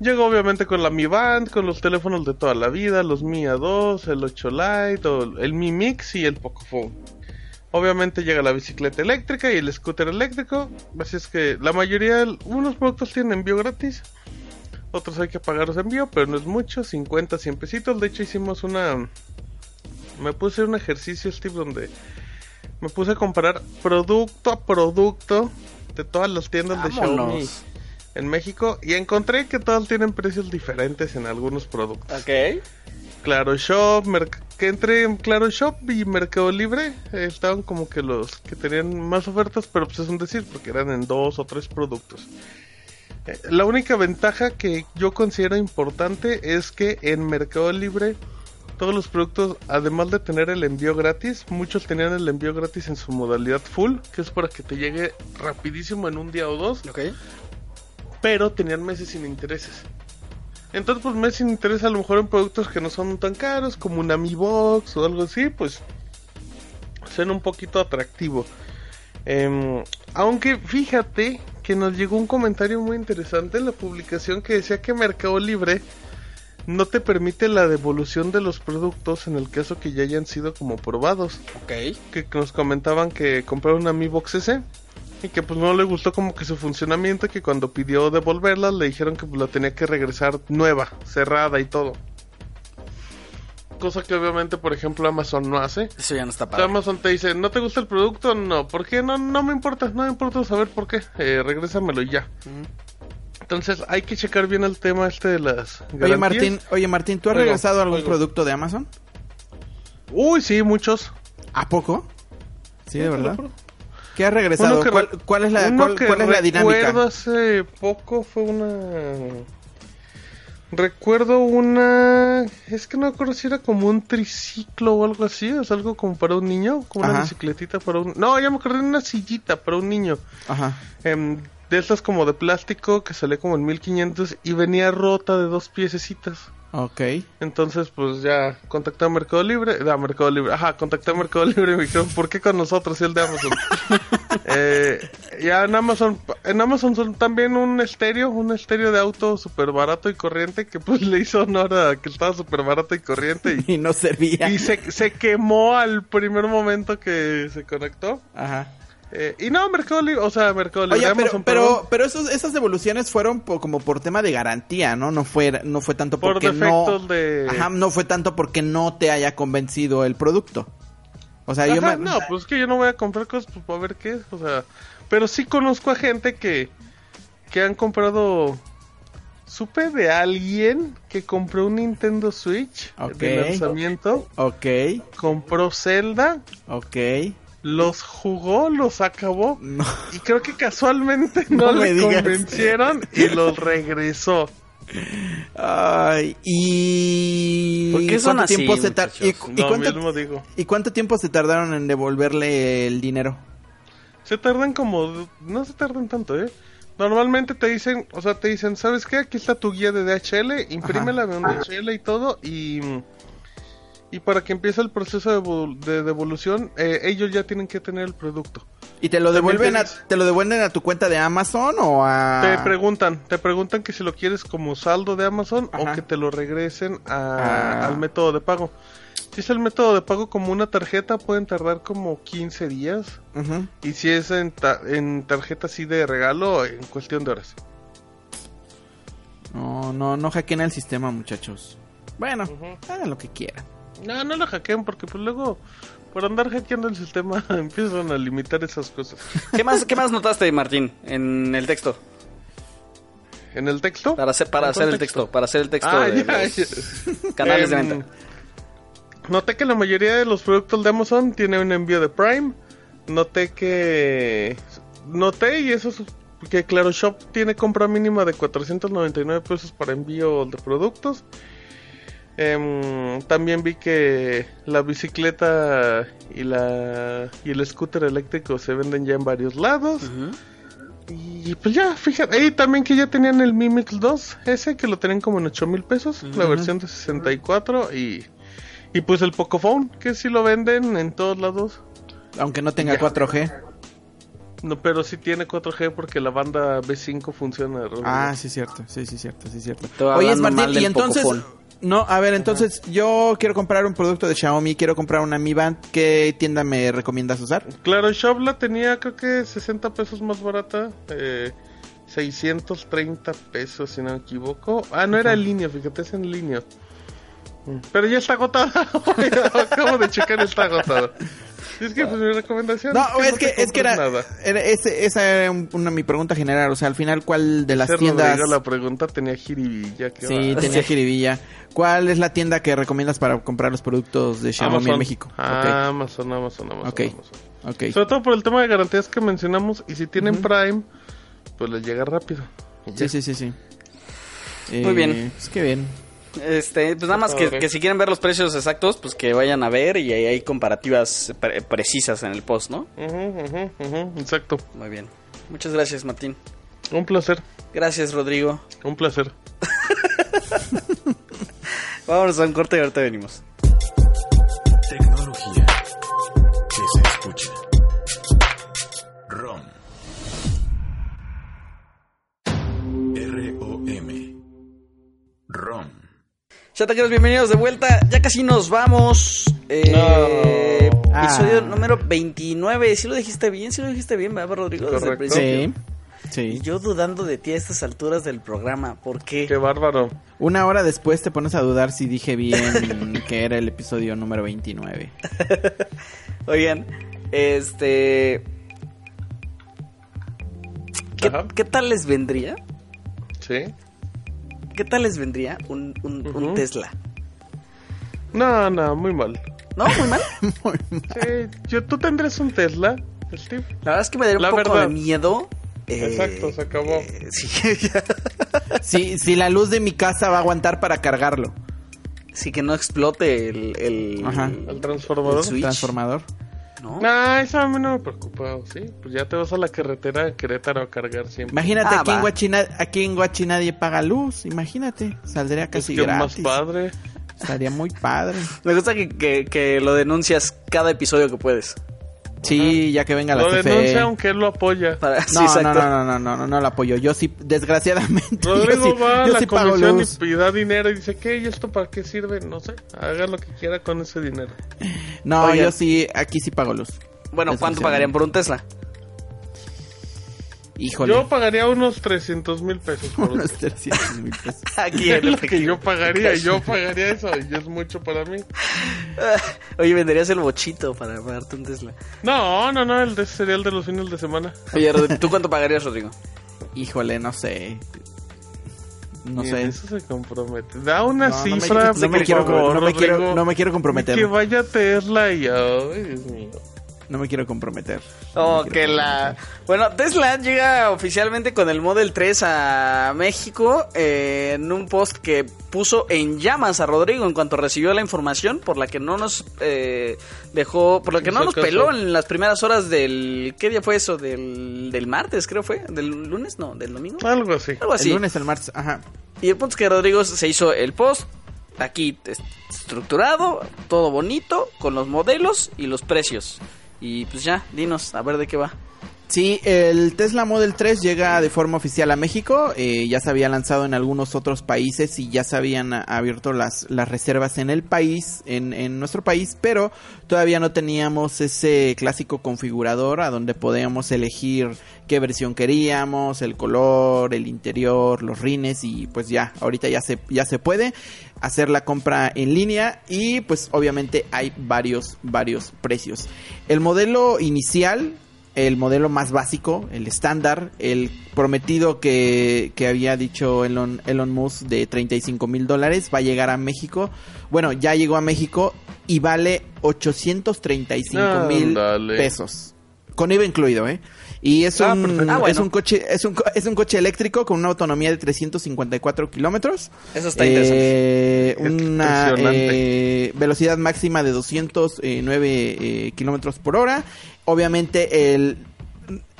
Llegó obviamente con la Mi Band, con los teléfonos de toda la vida, los Mi A2, el 8 Lite, o el Mi Mix y el Pocophone. Obviamente llega la bicicleta eléctrica y el scooter eléctrico. Así es que la mayoría, unos productos tienen envío gratis. Otros hay que pagar los envío, pero no es mucho, 50, 100 pesitos. De hecho hicimos una... Me puse un ejercicio, Steve, donde me puse a comparar producto a producto de todas las tiendas de Xiaomi en México y encontré que todos tienen precios diferentes en algunos productos. Ok. Claro Shop, que entre en Claro Shop y Mercado Libre eh, estaban como que los que tenían más ofertas, pero pues es un decir, porque eran en dos o tres productos. Eh, La única ventaja que yo considero importante es que en Mercado Libre todos los productos, además de tener el envío gratis, muchos tenían el envío gratis en su modalidad full, que es para que te llegue rapidísimo en un día o dos pero tenían meses sin intereses. Entonces, pues meses sin interés a lo mejor en productos que no son tan caros, como una Mi Box o algo así, pues suena un poquito atractivo. Em, aunque fíjate que nos llegó un comentario muy interesante en la publicación que decía que Mercado Libre no te permite la devolución de los productos en el caso que ya hayan sido como probados Ok. que nos comentaban que compraron una Mi Box S y que pues no le gustó como que su funcionamiento que cuando pidió devolverla le dijeron que pues, la tenía que regresar nueva, cerrada y todo. Cosa que obviamente por ejemplo Amazon no hace. Eso ya no está O sea, padre. Amazon te dice, ¿no te gusta el producto? No, ¿por qué? No, no me importa, no me importa saber por qué. Eh, regrésamelo y ya. Entonces Entonces hay que checar bien el tema este de las Oye garantías. Martín, oye Martín, ¿tú has Oigo, regresado a algún oigo. producto de Amazon? Uy, sí, muchos. ¿A poco? Sí, de verdad. ¿Qué has regresado? Que ¿Cuál, es la, uno cuál, que cuál es la dinámica? Recuerdo hace poco fue una. Recuerdo una. Es que no me acuerdo si era como un triciclo o algo así. Sea, algo como para un niño. Como una bicicletita para un. No, ya me acordé de una sillita para un niño. Ajá. em, de estas como de plástico que salía como en 1500 y venía rota de dos piececitas. Ok. Entonces, pues ya contacté a Mercado Libre, a Mercado Libre, ajá, contacté a Mercado Libre y me dijeron, ¿por qué con nosotros y el de Amazon? [laughs] eh, ya en Amazon, en Amazon son también un estéreo, un estéreo de auto súper barato y corriente que pues le hizo honor a que estaba súper barato y corriente y, [laughs] Y no servía. y se, se quemó al primer momento que se conectó. Ajá. Eh, y no, Mercado Libre, o sea, Mercado Libre, Oye, pero, pero, pero esos, esas devoluciones fueron como por tema de garantía, ¿no? No fue, no fue tanto Por porque no... de- Ajá, no fue tanto porque no te haya convencido el producto. O sea, yo me... No, pues que yo no voy a comprar cosas pues, para ver qué es, o sea, pero sí conozco a gente que, que han comprado, supe de alguien que compró un Nintendo Switch Ok. de lanzamiento, Ok, compró Zelda, ok. Los jugó, los acabó No. y creo que casualmente [laughs] no, No le digas. convencieron y los regresó. Ay, y... ¿Por qué son ¿Cuánto así, tiempo se tar- y, cuánto, mismo digo. ¿Y cuánto tiempo se tardaron en devolverle el dinero? Se tardan como... No se tardan tanto, ¿eh? Normalmente te dicen, o sea, te dicen, ¿sabes qué? Aquí está tu guía de DHL, imprímela de un DHL y todo, y... Y para que empiece el proceso de, devol- de devolución, eh, ellos ya tienen que tener el producto. ¿Y te lo devuelven a, te lo devuelven a tu cuenta de Amazon o a...? Te preguntan, te preguntan que si lo quieres como saldo de Amazon Ajá. o que te lo regresen a- Ah. al método de pago. Si es el método de pago como una tarjeta, pueden tardar como 15 días. Ujú. Y si es en, ta- en tarjeta así de regalo, en cuestión de horas. No, no, no hackeen el sistema, muchachos. Bueno, hagan lo que quieran. No, no lo hackeen porque pues luego por andar hackeando el sistema [laughs] empiezan a limitar esas cosas. ¿Qué más, ¿Qué más notaste, Martín, en el texto? ¿En el texto? Para hacer, para ¿En hacer el texto, para hacer el texto Ah, de ya, los ya. canales de Em, venta. Noté que la mayoría de los productos de Amazon tiene un envío de Prime. Noté que... Noté y eso es que Claro Shop tiene compra mínima de 499 pesos para envío de productos. Em, también vi que la bicicleta y la y el scooter eléctrico se venden ya en varios lados. Y pues ya, fíjate. Y también que ya tenían el Mi Mix 2, ese que lo tenían como en 8 mil pesos, la versión de 64. Y, y pues el Pocophone, que sí lo venden en todos lados. Aunque no tenga Ya. 4G. No, pero sí tiene 4G porque la banda B5 funciona. Ah, sí, cierto. Sí, sí, cierto, sí, cierto. Oye, Martín, y entonces... Pocophone. No, a ver, entonces yo quiero comprar un producto de Xiaomi, quiero comprar una Mi Band. ¿Qué tienda me recomiendas usar? Claro, Shop la tenía creo que 60 pesos más barata. Eh, 630 pesos si no me equivoco. Ah, no era en línea, fíjate, es en línea. Mm, Pero ya está agotada. [laughs] Acabo de checar, está agotada. Es que pues mi recomendación No, es que, te es que era, era- ese- esa era un- una mi pregunta general. O sea, al final, ¿cuál de las Ser tiendas... Rodrigo, la pregunta tenía jiribilla. Sí, va. tenía [laughs] jiribilla. ¿Cuál es la tienda que recomiendas para comprar los productos de Xiaomi en México? Ah, Amazon, Amazon, Amazon, Ok. Amazon. ok, ok. Sobre todo por el tema de garantías que mencionamos. Y si tienen Prime, pues les llega rápido. Sí, sí, sí, sí. Muy Eh, bien. Es que bien. Este, pues nada más que, si quieren ver los precios exactos, pues que vayan a ver y ahí hay comparativas pre- precisas en el post, ¿no? Exacto. Muy bien. Muchas gracias, Martín. Un placer, Gracias, Rodrigo. un placer. [laughs] Vámonos a un corte y ahorita venimos. Chataqueros, bienvenidos de vuelta. Ya casi nos vamos. Eh, No. Episodio Ah. número 29. ¿Sí lo dijiste bien? ¿Sí lo dijiste bien, verdad, Rodrigo? Desde el principio. Sí, Y yo dudando de ti a estas alturas del programa. ¿Por qué? Qué bárbaro. Una hora después te pones a dudar si dije bien [laughs] que era el episodio número 29. [laughs] Oigan, este... ¿Qué, qué tal les vendría Sí. ¿Qué tal les vendría un, un, un Ujú. Tesla? No, no, muy mal. ¿No? [laughs] Muy mal. Sí, yo, ¿Tú tendrías un Tesla, Steve? La verdad es que me daría un La poco verdad. de miedo. eh, Exacto, se acabó. eh, sí. [laughs] Sí, si la luz de mi casa va a aguantar para cargarlo. Sí, que no explote el, el, Ajá. ¿El transformador? El Switch. Transformador. ¿No? No, eso a mí no me preocupa, ¿sí? Pues ya te vas a la carretera de Querétaro a cargar siempre. Imagínate, Ah, aquí, en va. Guachi, na- aquí en Guachi nadie paga luz. Imagínate, saldría Es casi que más padre. Estaría muy padre. [laughs] Me gusta que, que, que lo denuncias cada episodio que puedes. Sí, ya que venga la Lo CFE. denuncia aunque él lo apoya. Para- sí, No, no, no, no, no, no, no, no lo apoyo. Yo sí, desgraciadamente. [laughs] Rodrigo va a yo la comisión y, da dinero y dice, ¿qué? ¿Y esto para qué sirve? No sé. Haga lo que quiera con ese dinero. No, yo sí, aquí sí pago luz. Bueno, ¿cuánto pagarían por un Tesla? Híjole. Yo pagaría unos 300 mil pesos por uno. unos 300 mil [laughs] pesos. Aquí [laughs] Es en lo el que yo pagaría, yo pagaría eso y es mucho para mí. [laughs] Oye, venderías el bochito para pagarte un Tesla. No, no, no, el de sería el de los fines de semana. Oye, ¿tú cuánto pagarías, Rodrigo? Híjole, no sé. No Y sé. eso se compromete. Da una No, no me- cifra, no me quiero- favor, no me quiero- Rodrigo. no me quiero Y comprometer. Que vaya Tesla y ay, Dios mío. No me quiero comprometer. Oh, No me que la... Bueno, Tesla llega oficialmente con el Model 3 a México eh, en un post que puso en llamas a Rodrigo en cuanto recibió la información por la que no nos eh, dejó, por la que no nos caso. peló en las primeras horas del... ¿Qué día fue eso? Del, del martes, creo fue. ¿Del lunes? No, del domingo. Algo así. Algo así. El lunes, el martes, ajá. Y el punto es que Rodrigo se hizo el post aquí es- estructurado, todo bonito, con los modelos y los precios. Y pues ya, dinos, a ver de qué va. Sí, el Tesla Model 3 llega de forma oficial a México. eh, ya se había lanzado en algunos otros países y ya se habían abierto las, las reservas en el país, en, en nuestro país, pero todavía no teníamos ese clásico configurador a donde podíamos elegir qué versión queríamos, el color, el interior, los rines y pues ya, ahorita ya se, ya se puede hacer la compra en línea y pues obviamente hay varios, varios precios. El modelo inicial el modelo más básico, el estándar, el prometido que, que había dicho Elon, Elon Musk de 35 mil dólares va a llegar a México. Bueno, ya llegó a México y vale 835 mil Ándale. pesos. Con IVA incluido, ¿eh? Y es Ah, un. Ah, bueno. es un coche, es un, co- es un coche eléctrico con una autonomía de 354 kilómetros. Eso está interesante. Eh, una Impresionante. eh, velocidad máxima de 209 eh, kilómetros por hora. Obviamente el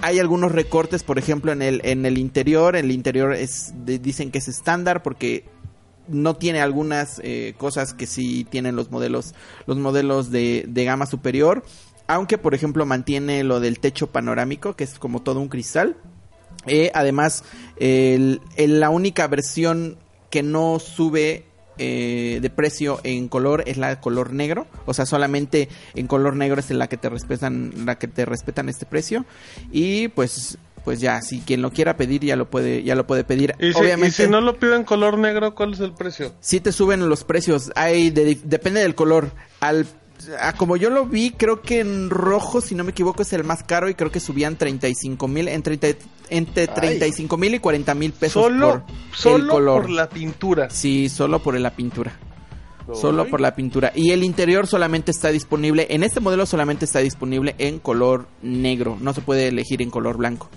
hay algunos recortes, por ejemplo, en el en el interior. El interior es de- dicen que es estándar porque no tiene algunas eh, cosas que sí tienen los modelos los modelos de, de gama superior. Aunque, por ejemplo, mantiene lo del techo panorámico, que es como todo un cristal. Eh, además, el- el- la única versión que no sube eh, de precio en color es la color negro. O sea, solamente en color negro es en la que te respetan, la que te respetan este precio. Y pues, pues ya, si quien lo quiera pedir ya lo puede, ya lo puede pedir. Y si, Obviamente. y si no lo piden color negro, ¿cuál es el precio? Sí te suben los precios, hay de- depende del color. Al a como yo lo vi, creo que en rojo, si no me equivoco, es el más caro y creo que subían 35 mil, entre, entre 35 mil y 40 mil pesos Solo, por el solo color. por la pintura. Sí, solo por la pintura. Solo por la pintura. Y el interior solamente está disponible, en este modelo solamente está disponible en color negro, no se puede elegir en color blanco.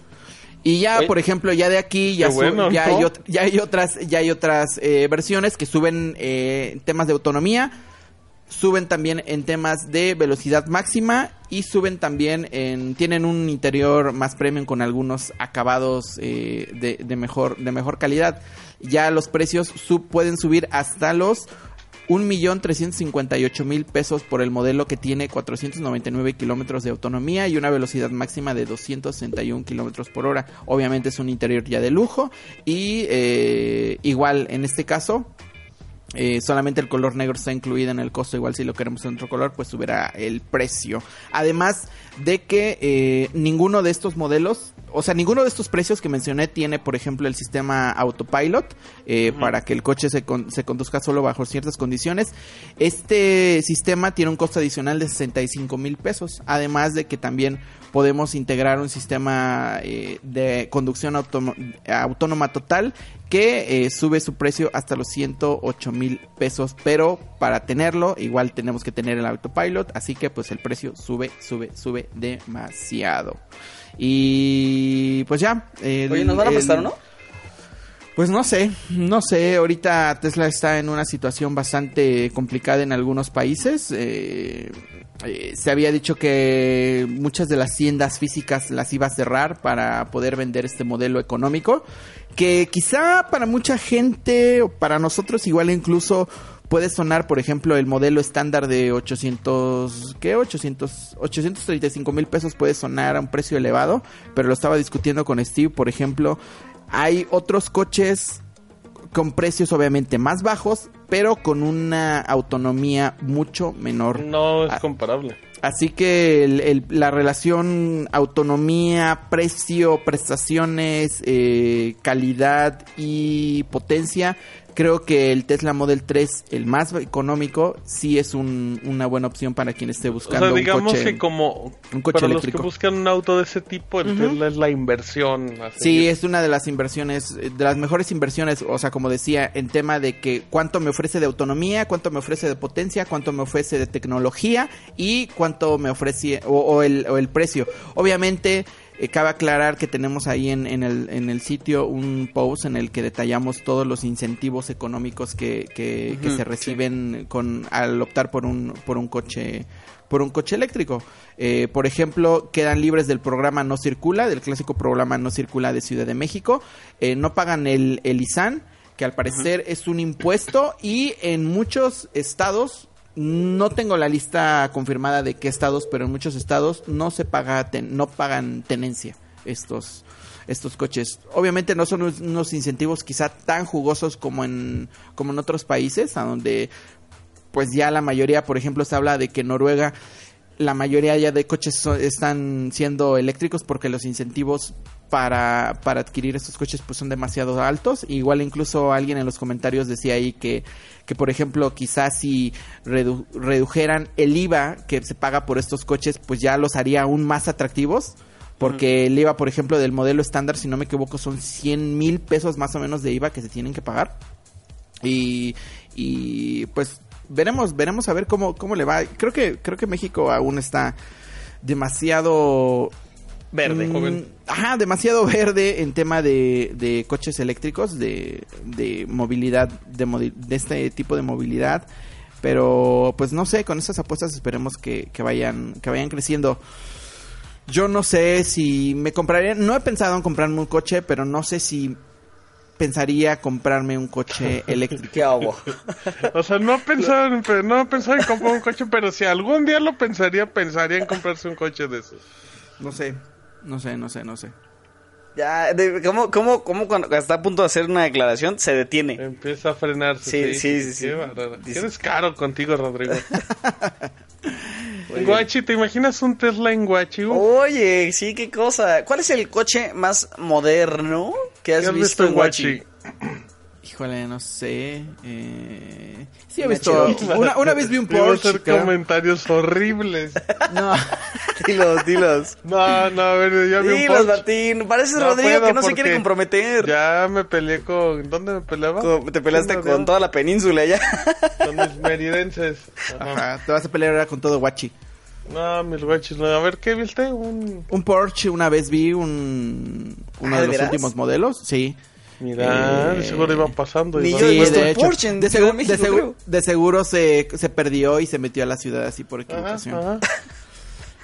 Y ya, Oye, por ejemplo, ya de aquí ya, bueno, ya, ¿no? hay, ya hay otras, ya hay otras eh, versiones que suben eh, temas de autonomía, suben también en temas de velocidad máxima y suben también en tienen un interior más premium con algunos acabados eh, de, mejor de mejor calidad ya los precios pueden subir hasta los 1.358.000 pesos por el modelo que tiene 499 kilómetros de autonomía y una velocidad máxima de 261 kilómetros por hora. Obviamente es un interior ya de lujo y eh, igual en este caso eh, solamente el color negro está incluido en el costo. Igual si lo queremos en otro color, pues subirá el precio. Además de que eh, ninguno de estos modelos, o sea, ninguno de estos precios que mencioné tiene, por ejemplo, el sistema autopilot eh, para que el coche se, con- se conduzca solo bajo ciertas condiciones. Este sistema tiene un costo adicional de 65 mil pesos. Además de que también podemos integrar un sistema eh, de conducción autónoma total que eh, sube su precio hasta los 108 mil pesos, pero para tenerlo igual tenemos que tener el autopilot, así que pues el precio sube, sube, sube demasiado. Y pues ya. el- Oye, ¿nos van a prestar o no? Pues no sé, no sé, ahorita Tesla está en una situación bastante complicada en algunos países. eh, eh, se había dicho que muchas de las tiendas físicas las iba a cerrar para poder vender este modelo económico, que quizá para mucha gente o para nosotros igual incluso puede sonar, por ejemplo, el modelo estándar de 800, ¿qué? 800, 835 mil pesos puede sonar a un precio elevado, pero lo estaba discutiendo con Steve, por ejemplo, hay otros coches con precios obviamente más bajos, pero con una autonomía mucho menor. No es Ah. comparable. Así que el- el- la relación autonomía, precio, prestaciones, eh, calidad y potencia, creo que el Tesla Model 3, el más económico, sí es un- una buena opción para quien esté O buscando sea, digamos un coche. que como un coche para eléctrico. los que buscan un auto de ese tipo, el Tesla es la inversión. Sí, es una de las inversiones, eh, de las mejores inversiones, o sea, como decía, en tema de que cuánto me ofrece de autonomía, cuánto me ofrece de potencia, cuánto me ofrece de tecnología y cuánto me ofrece, o, o el, o el precio. Obviamente, eh, cabe aclarar que tenemos ahí en, en el, en el sitio un post en el que detallamos todos los incentivos económicos que, que, que se reciben con al optar por un, por un coche por un coche eléctrico. Eh, por ejemplo, quedan libres del programa No Circula, del clásico programa No Circula de Ciudad de México. Eh, no pagan el, el ISAN, que al parecer es un impuesto, y en muchos estados, no tengo la lista confirmada de qué estados, pero en muchos estados no se paga, ten- no pagan tenencia estos estos coches. Obviamente no son unos- incentivos quizá tan jugosos como en como en otros países, a donde pues ya la mayoría, por ejemplo, se habla de que Noruega la mayoría ya de coches so- están siendo eléctricos porque los incentivos para, para adquirir estos coches pues son demasiado altos. Igual incluso alguien en los comentarios decía ahí que, que por ejemplo, quizás si redu- redujeran el IVA que se paga por estos coches, pues ya los haría aún más atractivos. Porque el IVA, por ejemplo, del modelo estándar, si no me equivoco, son 100 mil pesos más o menos de IVA que se tienen que pagar. Y, y pues veremos, veremos a ver cómo, cómo le va. Creo que, creo que México aún está demasiado Verde. Mm, joven. Ajá, demasiado verde en tema de, de coches eléctricos, de, de movilidad, de, de este tipo de movilidad. Pero pues no sé, con estas apuestas esperemos que, que vayan, que vayan creciendo. Yo no sé si me compraría, no he pensado en comprarme un coche, pero no sé si pensaría comprarme un coche [laughs] eléctrico. ¿Qué hago? O sea, no pensaba en, no pensaba en comprar un coche, pero si algún día lo pensaría, pensaría en comprarse un coche de esos. No sé, no sé, no sé, no sé. Ya, de- ¿cómo, cómo, cómo cuando está a punto de hacer una declaración se detiene? Empieza a frenarse. Sí, sí, sí, sí. Qué. Dice- Eres caro contigo, Rodrigo. [laughs] Guachi, ¿te imaginas un Tesla en Guachi? Oye, sí, qué cosa. ¿Cuál es el coche más moderno que has, ¿Qué has visto, visto en Guachi? Guachi? Híjole, no sé. Eh... Sí, he Una visto. Una, una [laughs] vez vi un Porsche. hacer creo. comentarios horribles. [laughs] No. [laughs] Dilos, dilos. No, no, a ver, ya vi un Dilos, Porsche. Martín. Pareces No Rodrigo que no se quiere comprometer. Ya me peleé con... ¿Dónde me peleaba? Con- Te peleaste con toda la península ya. Con mis meridenses. Ajá. Ajá, te vas a pelear ahora con todo guachi. No, mis guachis, no. A ver, ¿qué viste? Un... Un Porsche, una vez vi un. Uno ¿Ah, de de los últimos modelos, sí. Mira, Eh, de seguro iba pasando. Sí, de un hecho. Porsche en de, Ciudad de segu- México, de seguro, creo. de seguro se, se perdió y se metió a la ciudad así por Ajá, equivocación. ajá.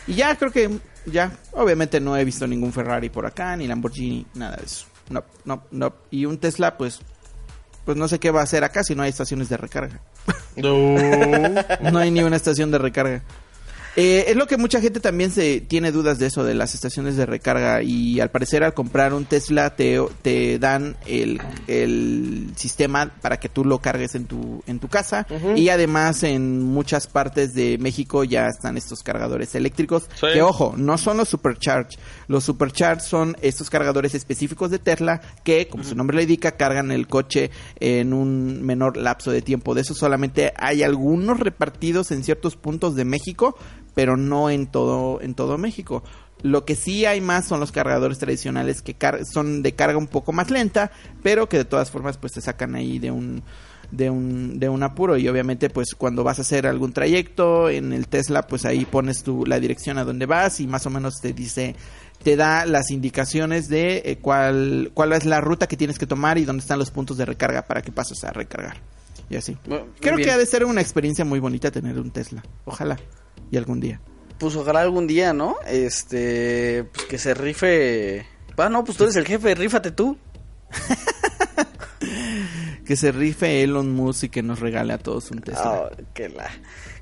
Y ya creo que. Ya. Obviamente no he visto ningún Ferrari por acá, ni Lamborghini, nada de eso. No, no, no. Y un Tesla, pues. Pues no sé qué va a hacer acá si no hay estaciones de recarga. No. [laughs] No hay ni una estación de recarga. Eh, es lo que mucha gente también se tiene dudas de eso, de las estaciones de recarga. Y al parecer al comprar un Tesla te, te dan el, el sistema para que tú lo cargues en tu, en tu casa. Y además en muchas partes de México ya están estos cargadores eléctricos. Sí. Que ojo, no son los Supercharge. Los Supercharge son estos cargadores específicos de Tesla que, como su nombre lo indica, cargan el coche en un menor lapso de tiempo. De eso solamente hay algunos repartidos en ciertos puntos de México, pero no en todo, en todo México. Lo que sí hay más son los cargadores tradicionales que car- son de carga un poco más lenta, pero que de todas formas pues te sacan ahí de un de un, de un apuro. Y obviamente pues cuando vas a hacer algún trayecto en el Tesla pues ahí pones tu, la dirección a donde vas y más o menos te dice te da las indicaciones de eh, cuál, cuál es la ruta que tienes que tomar y dónde están los puntos de recarga para que pases a recargar. Y así. Bueno, creo bien. que ha de ser una experiencia muy bonita tener un Tesla. Ojalá y algún día Pues ojalá algún día, ¿no? Este, pues que se rife. Ah, no, pues tú eres el jefe, rífate tú. [laughs] que se rife Elon Musk y que nos regale a todos un Tesla Ah, que la...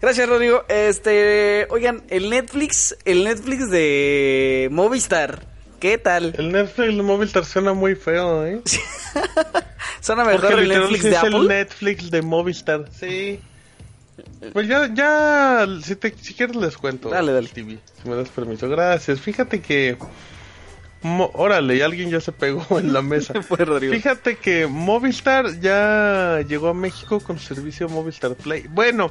Gracias, Rodrigo. Este, oigan, el Netflix, el Netflix de Movistar, ¿qué tal? El Netflix de Movistar suena muy feo, ¿eh? [laughs] ¿Suena Porque mejor el literal Netflix de es el Apple? Netflix de Movistar, sí. Pues ya, ya, si, te, si quieres les cuento. Dale, dale. TV, si me das permiso. Gracias. Fíjate que... Mo- órale, alguien ya se pegó en la mesa. [laughs] Fue Rodrigo. Fíjate que Movistar ya llegó a México con su servicio Movistar Play. Bueno,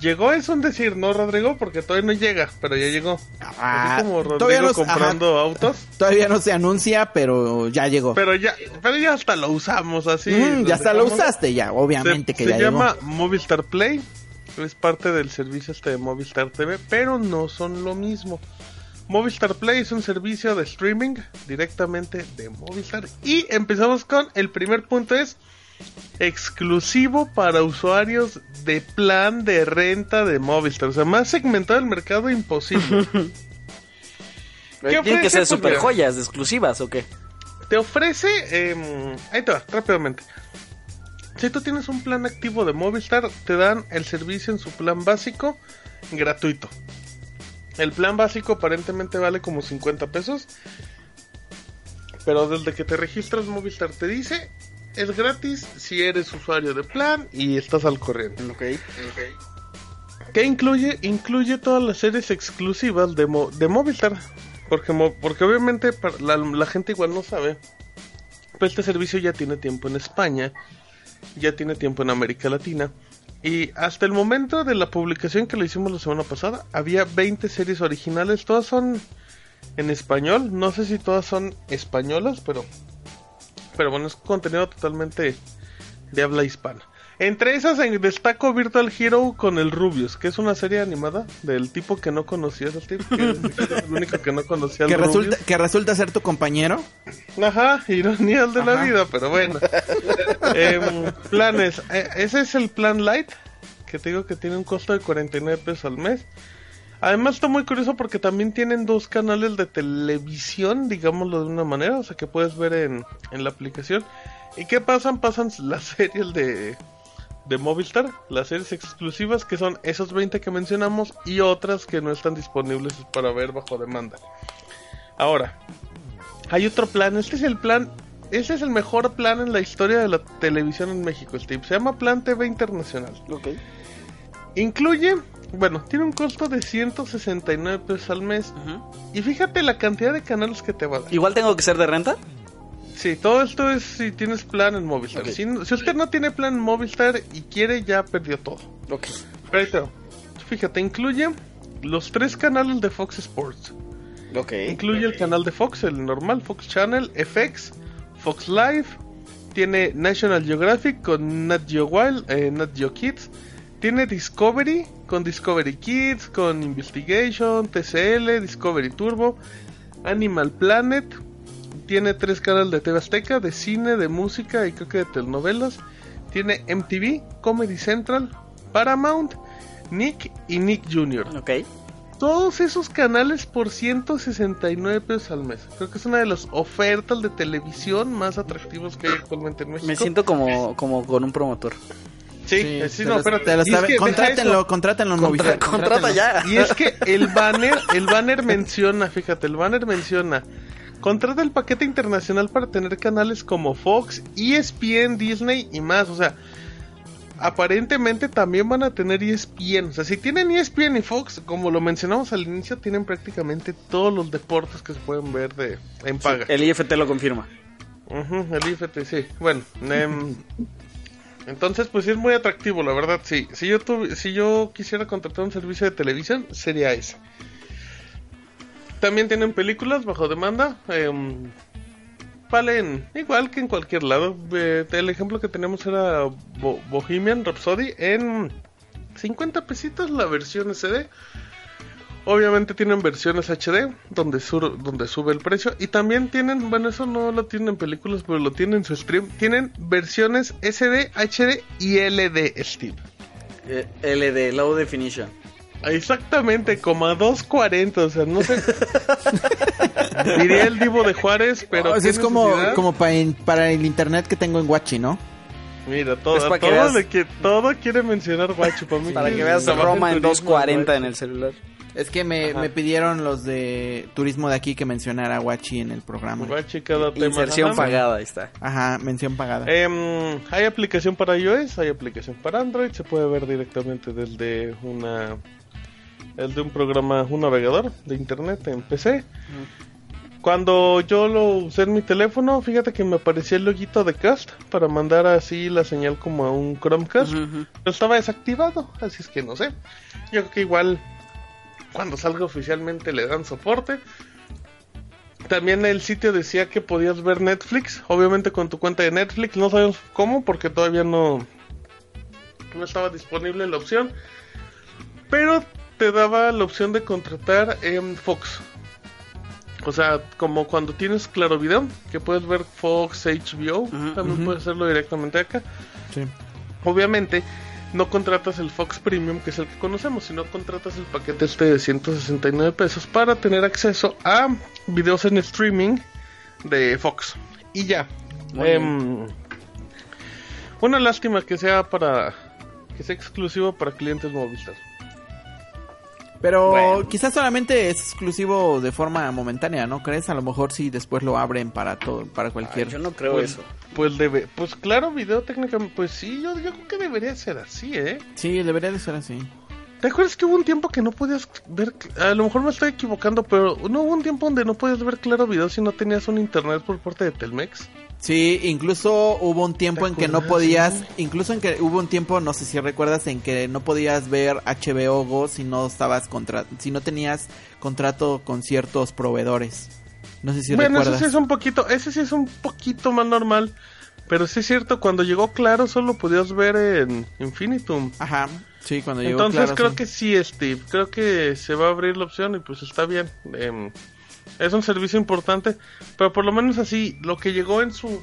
llegó es un decir, ¿no, Rodrigo? Porque todavía no llega, pero ya llegó. Ah, Así como todavía Rodrigo no- comprando autos. todavía no se anuncia pero ya llegó Pero ya, pero ya hasta lo usamos así. Mm, ya hasta lo usaste ya obviamente se, que se ya llama llegó Movistar Play. Es parte del servicio este de Movistar TV, pero no son lo mismo. Movistar Play es un servicio de streaming directamente de Movistar. Y empezamos con el primer punto es exclusivo para usuarios de plan de renta de Movistar. O sea, más segmentado el mercado imposible. [laughs] Tienen que ofrece? ser super joyas exclusivas, ¿o qué? te ofrece, em, ahí te va, rápidamente. Si tú tienes un plan activo de Movistar, te dan el servicio en su plan básico gratuito. El plan básico aparentemente vale como 50 pesos. Pero desde que te registras Movistar te dice, es gratis si eres usuario de plan y estás al corriente. Ok. ¿Qué incluye? Incluye todas las series exclusivas de, Mo- de Movistar. Porque, mo- porque obviamente la, la gente igual no sabe. Pero este servicio ya tiene tiempo en España. Ya tiene tiempo en América Latina. Y hasta el momento de la publicación que lo hicimos la semana pasada, había 20 series originales. Todas son en español. No sé si todas son españolas, pero... Pero bueno, es contenido totalmente de habla hispana. Entre esas en- destaco Virtual Hero con el Rubius, que es una serie animada del tipo que no conocías, el tipo que es [laughs] el único que no conocía al que Rubius. resulta que resulta ser tu compañero Ajá, ironía de la vida, pero bueno. Em, planes, eh, ese es el plan light, que te digo que tiene un costo de 49 pesos al mes. Además está muy curioso porque también tienen dos canales de televisión, digámoslo de una manera, o sea que puedes ver en, en la aplicación. ¿Y qué pasan? Pasan las [laughs] series de, de Movistar, las series exclusivas que son esos 20 que mencionamos y otras que no están disponibles para ver bajo demanda. Ahora, hay otro plan, este es el plan, este es el mejor plan en la historia de la televisión en México, Steve. Se llama Plan TV Internacional. Ok. Incluye, bueno, tiene un costo de 169 pesos al mes. Y fíjate la cantidad de canales que te va a dar. Igual tengo que ser de renta. Sí, todo esto es si tienes plan en Movistar. Si, si usted no tiene plan en Movistar y quiere, ya perdió todo. Ok. Pero. Fíjate, incluye los tres canales de Fox Sports. Ok. Incluye el canal de Fox, el normal, Fox Channel, FX, Fox Live. Tiene National Geographic con Nat Geo Wild, eh, Nat Geo Kids. Tiene Discovery con Discovery Kids, con Investigation, TCL, Discovery Turbo, Animal Planet. Tiene tres canales de TV Azteca, de cine, de música y creo que de telenovelas. Tiene MTV, Comedy Central, Paramount, Nick y Nick Jr. Ok. Todos esos canales por 169 pesos al mes. Creo que es una de las ofertas de televisión más atractivas que hay actualmente en México. Me siento como, como con un promotor. Sí, Sí, sí, no, espérate. es que contrátenlo, contrátenlo Contra- contrata ya. Y es que el banner, el banner menciona, fíjate, el banner menciona. Contrata el paquete internacional para tener canales como Fox, ESPN, Disney y más. O sea, aparentemente también van a tener ESPN. O sea, si tienen ESPN y Fox, como lo mencionamos al inicio, tienen prácticamente todos los deportes que se pueden ver de en paga. El IFT lo confirma. El IFT, sí. Bueno, em, Entonces, pues sí es muy atractivo, la verdad, sí. Si yo, tuvi- si yo quisiera contratar un servicio de televisión, sería ese. También tienen películas bajo demanda. em, valen igual que en cualquier lado. Eh, el ejemplo que tenemos era Bo- Bohemian Rhapsody en 50 pesitos la versión SD. Obviamente tienen versiones HD donde, sube el precio. Y también tienen, bueno, eso no lo tienen en películas, pero lo tienen en su stream. Tienen versiones SD, HD y LD, Steve. Eh, LD, Low Definition. Exactamente, como a 2.40, o sea, no sé. [laughs] Diría el Divo de Juárez, pero. O sea, ¿qué es como, necesidad? como para el internet que tengo en Guachi, ¿no? Mira, todo, Es para que todo, veas- le que, todo quiere mencionar Guacho para mí. Para que veas Roma en turismo, 240 en el celular. Es que me, me pidieron los de turismo de aquí que mencionara Guachi en el programa. Guachi cada tema. Inserción Ajá. pagada, ahí está. Ajá, mención pagada. Em, hay aplicación para iOS, hay aplicación para Android, se puede ver directamente desde una el de un programa, un navegador de internet en PC. Cuando yo lo usé en mi teléfono, fíjate que me aparecía el loguito de Cast para mandar así la señal como a un Chromecast. Pero estaba desactivado, así es que no sé. Yo creo que igual cuando salga oficialmente le dan soporte. También el sitio decía que podías ver Netflix, obviamente con tu cuenta de Netflix, no sabemos cómo porque todavía no no estaba disponible la opción, pero te daba la opción de contratar en Fox. O sea, como cuando tienes Claro Video, que puedes ver Fox, HBO, también puedes hacerlo directamente acá. Sí. Obviamente, no contratas el Fox Premium, que es el que conocemos, sino contratas el paquete este de 169 pesos para tener acceso a videos en streaming de Fox. Y ya. Em, una lástima que sea para que sea exclusivo para clientes Movistar. Pero Bueno. quizás solamente es exclusivo de forma momentánea, ¿no crees? A lo mejor sí después lo abren para todo, para cualquier. Ay, yo no creo Pues, eso. pues debe, pues claro, video técnicamente, pues sí, yo, yo creo que debería ser así, ¿eh? Sí, debería de ser así. ¿Te acuerdas que hubo un tiempo que no podías ver, a lo mejor me estoy equivocando, pero no hubo un tiempo donde no podías ver claro video si no tenías un internet por parte de Telmex? Sí, incluso hubo un tiempo ¿Te en que no podías, incluso en que hubo un tiempo, no sé si recuerdas, en que no podías ver HBO Go si no estabas contra, si no tenías contrato con ciertos proveedores. No sé si bueno, recuerdas. ese sí es un poquito, ese sí es un poquito más normal, pero sí es cierto, cuando llegó claro solo podías ver en Infinitum. Ajá, sí, cuando llegó Entonces claro, creo sí. que sí, Steve, creo que se va a abrir la opción y pues está bien. Em, es un servicio importante, pero por lo menos así, lo que llegó en su...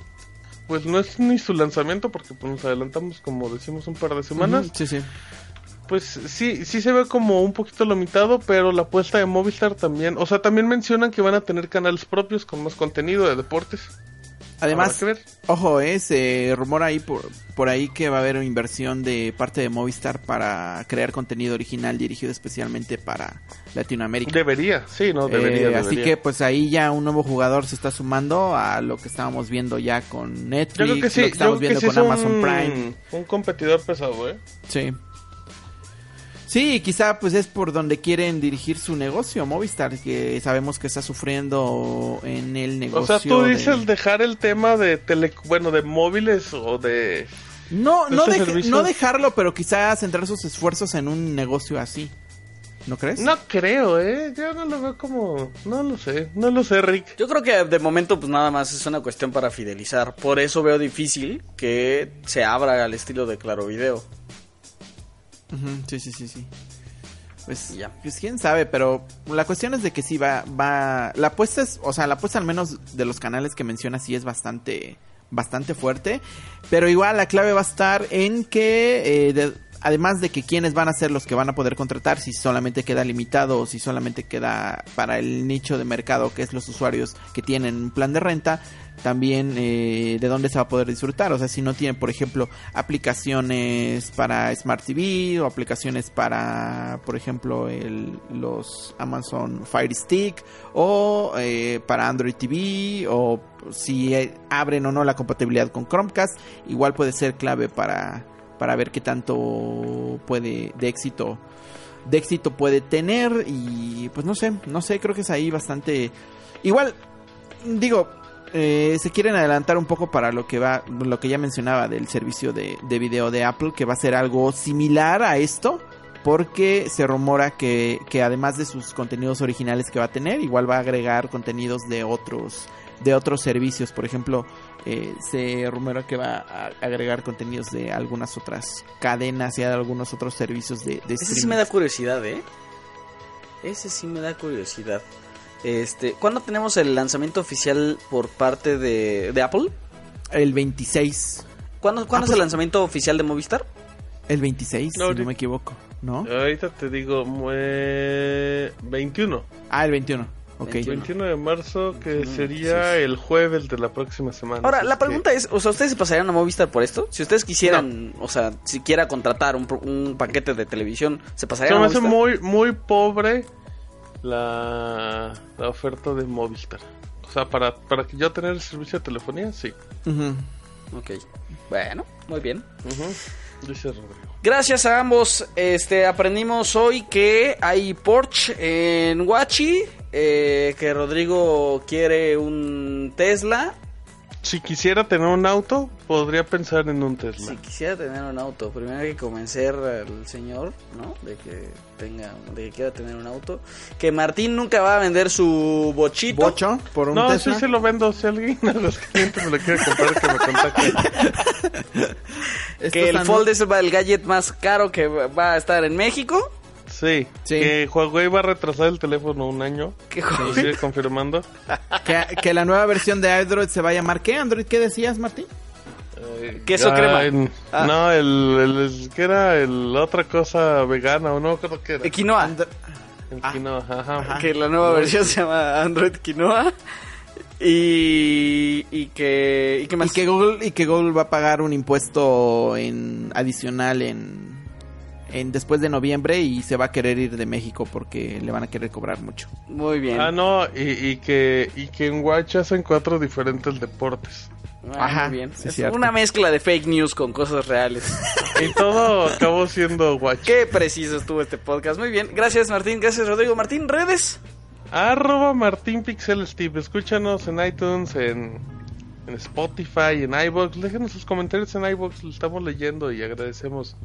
Pues no es ni su lanzamiento, porque pues, nos adelantamos como decimos un par de semanas. Sí, sí. Pues sí, sí se ve como un poquito limitado, pero la apuesta de Movistar también, o sea, también mencionan que van a tener canales propios con más contenido de deportes. Además, ojo, eh, se rumora ahí por, por ahí que va a haber inversión de parte de Movistar para crear contenido original dirigido especialmente para Latinoamérica. Debería, sí, no, Eh, debería. Así debería. que pues ahí ya un nuevo jugador se está sumando a lo que estábamos viendo ya con Netflix, yo creo que sí, lo que estamos yo creo viendo que sí con es Amazon un, Prime. un competidor pesado, ¿eh? Sí. Sí, quizá pues es por donde quieren dirigir su negocio, Movistar, que sabemos que está sufriendo en el negocio. O sea, tú de- dices dejar el tema de tele, bueno, de móviles o de... No, no, este dej- servicio- no dejarlo, pero quizá centrar sus esfuerzos en un negocio así. ¿No crees? No creo, ¿eh? Yo no lo veo como... No lo sé, no lo sé, Rick. Yo creo que de momento pues nada más es una cuestión para fidelizar. Por eso veo difícil que se abra al estilo de Claro Video. Sí, sí, sí, sí. Pues, Ya. pues quién sabe, pero la cuestión es de que sí va, va, la apuesta es, o sea, la apuesta al menos de los canales que mencionas sí es bastante, bastante fuerte, pero igual la clave va a estar en que, eh, de- además de que quiénes van a ser los que van a poder contratar, si solamente queda limitado o si solamente queda para el nicho de mercado que es los usuarios que tienen un plan de renta, también eh, de dónde se va a poder disfrutar. O sea, si no tienen, por ejemplo, aplicaciones para Smart TV o aplicaciones para, por ejemplo, los Amazon Fire Stick o eh, para Android TV o si eh, abren o no la compatibilidad con Chromecast, igual puede ser clave para, para ver qué tanto puede de éxito de éxito puede tener. Y pues no sé, no sé, creo que es ahí bastante igual digo eh, se quieren adelantar un poco para lo que va, lo que ya mencionaba del servicio de, de video de Apple, que va a ser algo similar a esto, porque se rumora que, que además de sus contenidos originales que va a tener, igual va a agregar contenidos de otros, de otros servicios. Por ejemplo, eh, se rumora que va a agregar contenidos de algunas otras cadenas y de algunos otros servicios de, de Ese sí me da curiosidad, ¿eh? Ese sí me da curiosidad. Este, ¿cuándo tenemos el lanzamiento oficial por parte de, de Apple? El 26. ¿Cuándo, ¿cuándo Ah, es el lanzamiento oficial de Movistar? El 26, No, si no me equivoco, ¿no? Ahorita te digo, mue- 21. Ah, el 21. Ok. 21 de marzo, que sería el jueves de la próxima semana. Ahora, la pregunta es, o sea, ¿ustedes se pasarían a Movistar por esto? Si ustedes quisieran, o sea, siquiera contratar un, un paquete de televisión, ¿se Se pasarían me a hace Movistar? muy, muy pobre la, la oferta de Movistar. O sea, para, para que yo tener el servicio de telefonía, sí. Ujú. Ok, bueno, muy bien. Dice Rodrigo. Gracias a ambos, este, aprendimos hoy que hay Porsche en Huachi, eh, que Rodrigo quiere un Tesla. Si quisiera tener un auto, podría pensar en un Tesla. Si quisiera tener un auto, primero hay que convencer al señor, ¿no? De que tenga, de que quiera tener un auto. Que Martín nunca va a vender su bochito. Bocho por un No, Tesla. sí se lo vendo. Si alguien de los clientes me lo quiere comprar, que me contacte. [laughs] Que el Fold es el gadget más caro que va a estar en México. Sí, Sí. que Huawei va a retrasar el teléfono un año. Que Lo sigue confirmando. [laughs] Que, que la nueva versión de Android se va a llamar ¿qué? Android, ¿qué decías, Martín? Eh, Queso ah, crema. en- Ah. No, el, el, el- ¿qué era? El, otra cosa vegana o no, creo que era. Quinoa. Andro- El quinoa, ajá. que la nueva versión se llama Android Quinoa. Y, y que. ¿Y qué más? Y que Google y que Google va a pagar un impuesto en adicional en en después de noviembre y se va a querer ir de México porque le van a querer cobrar mucho. Muy bien. Ah, no, y, y que y que en Watch hacen cuatro diferentes deportes. Ah, Ajá, muy bien. sí, es cierto. una mezcla de fake news con cosas reales. Y todo acabó siendo Watch. Qué preciso estuvo este podcast. Muy bien. Gracias, Martín. Gracias, Rodrigo. Martín, redes. Arroba Martín Pixel Steve. Escúchanos en iTunes, en, en Spotify, en iBox. Déjenos sus comentarios en iBox. Los estamos leyendo y agradecemos.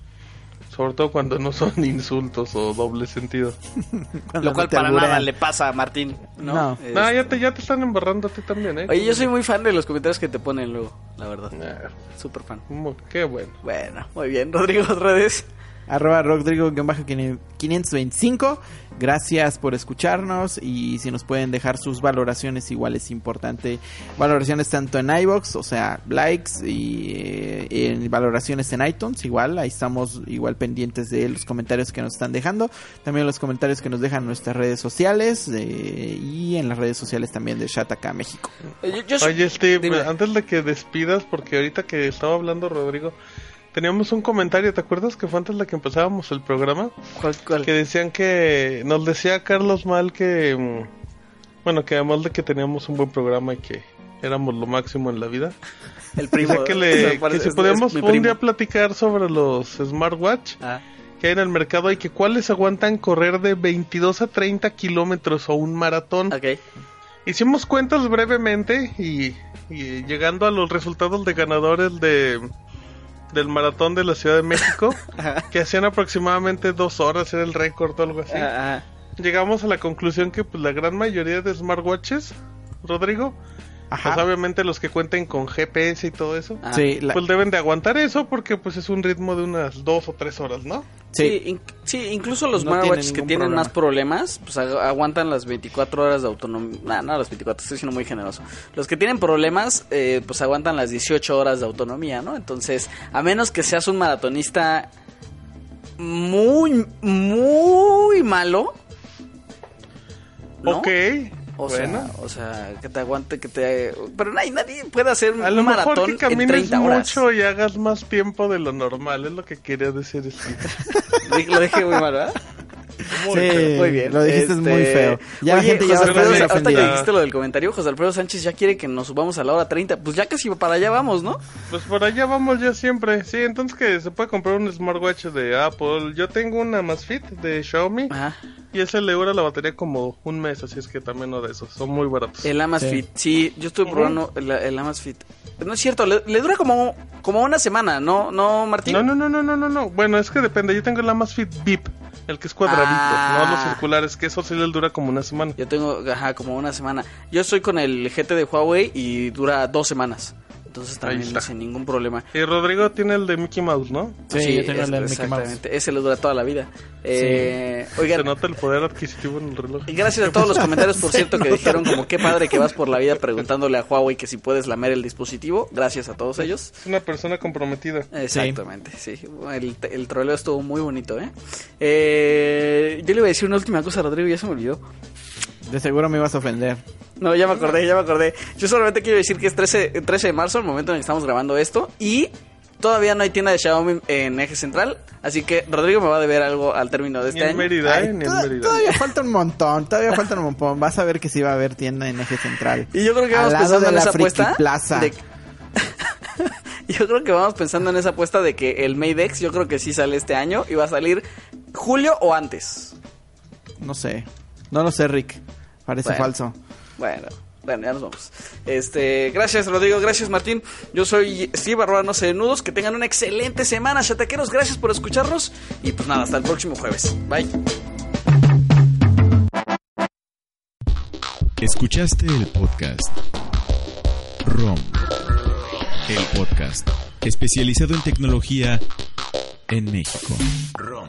Sobre todo cuando no son [laughs] insultos o doble sentido. [laughs] Lo cual para nada le pasa a Martín. No. No. Este- No, ya te, ya te están embarrando a ti también, ¿eh? Oye, yo soy muy fan de los comentarios que te ponen luego, la verdad. Ah, Súper fan. Qué bueno. Bueno, muy bien. [laughs] Rodrigo, redes. Arroba Rodrigo-525. Gracias por escucharnos y si nos pueden dejar sus valoraciones, igual es importante. Valoraciones tanto en iBox, o sea, likes y eh, en valoraciones en iTunes, igual. Ahí estamos igual pendientes de los comentarios que nos están dejando. También los comentarios que nos dejan en nuestras redes sociales eh, y en las redes sociales también de Shataka México. Eh, Oye, Steve, Dime. antes de que despidas, porque ahorita que estaba hablando Rodrigo, teníamos un comentario, ¿te acuerdas que fue antes de que empezábamos el programa? ¿Cuál- cuál? Que decían que, nos decía Carlos Mal que, mm, bueno, que además de que teníamos un buen programa y que éramos lo máximo en la vida, [laughs] El primo. decía que, le, [laughs] que si podemos un primo. día platicar sobre los smartwatch Ah, que hay en el mercado y que cuáles aguantan correr de 22 a 30 kilómetros o un maratón. ok. Hicimos cuentas brevemente y, y llegando a los resultados de ganadores de del maratón de la Ciudad de México, [laughs] que hacían aproximadamente dos horas, era el récord o algo así. Ah. Llegamos a la conclusión que pues la gran mayoría de smartwatches, Rodrigo, Ajá. pues obviamente los que cuenten con GPS y todo eso, Ah. Sí, la- pues deben de aguantar eso porque pues es un ritmo de unas dos o tres horas, ¿no? Sí, sí. in- sí, incluso los No smartwatches que tienen problema. más problemas, pues ag- aguantan las 24 horas de autonomía. No, no las 24, estoy siendo muy generoso. Los que tienen problemas, eh, pues aguantan las 18 horas de autonomía, ¿no? Entonces, a menos que seas un maratonista muy, muy malo. ¿no? Ok. O bueno. sea, o sea, que te aguante, que te... Pero nadie, nadie puede hacer un A lo mejor maratón que en camines 30 horas. mucho y hagas más tiempo de lo normal, es lo que quería decir. [laughs] Lo dije muy mal, ¿verdad? Muy Sí, feo. Muy bien. lo dijiste es muy Este, feo. Ya la oye, gente ya José Alfredo, ahorita que dijiste lo del comentario, José Alfredo Sánchez ya quiere que nos subamos a la hora 30. Pues ya casi para allá vamos, ¿no? Pues por allá vamos ya siempre. Sí, entonces que se puede comprar un smartwatch de Apple. Yo tengo una Amazfit de Xiaomi Ajá. y ese le dura la batería como un mes, así es que también no de esos. Son muy baratos. El Amazfit, sí. yo estuve probando el, el Amazfit. No es cierto, le, le dura como, como una semana, ¿no, no Martín? No, no, no, no, no, no, no. Bueno, es que depende. Yo tengo el Amazfit VIP, el que es cuadradito, Ah. no los circulares, que eso sí le dura como una semana. Yo tengo, ajá, como una semana. Yo estoy con el GT de Huawei y dura dos semanas. Entonces también está. sin ningún problema. Y Rodrigo tiene el de Mickey Mouse, ¿no? Sí, yo tengo es- el de Mickey Mouse. exactamente. Ese le dura toda la vida. Eh, Oigan, Se nota el poder adquisitivo en el reloj. Y gracias a todos los comentarios, por cierto, que dijeron como qué padre que vas por la vida preguntándole a Huawei que si puedes lamer el dispositivo. Gracias a todos ellos. Es una persona comprometida. Exactamente, sí. El, el troleo estuvo muy bonito, ¿eh? ¿eh? Yo le iba a decir una última cosa, Rodrigo, ya se me olvidó. De seguro me ibas a ofender. No, ya me acordé, ya me acordé. Yo solamente quiero decir que es 13, 13 de marzo, el momento en el que estamos grabando esto. Y todavía no hay tienda de Xiaomi en Eje Central. Así que Rodrigo me va a deber algo al término de Ni este en año. Mérida, Ay, ¿eh? Ni en Mérida. todavía falta un montón, todavía falta un montón. Vas a ver que sí va a haber tienda en Eje Central. Y yo creo que vamos pensando en esa apuesta. Plaza. de- [laughs] yo creo que vamos pensando en esa apuesta de que el Maydex, yo creo que sí sale este año y va a salir julio o antes. No sé. No lo sé, Rick. Parece Bueno. falso. Bueno, bueno, ya nos vamos. Este, gracias Rodrigo, gracias Martín. Yo soy Steve arroba no sé de nudos. Que tengan una excelente semana, chataqueros. Gracias por escucharnos. Y pues nada, hasta el próximo jueves. Bye. Escuchaste el podcast ROM, el podcast especializado en tecnología en México. ROM.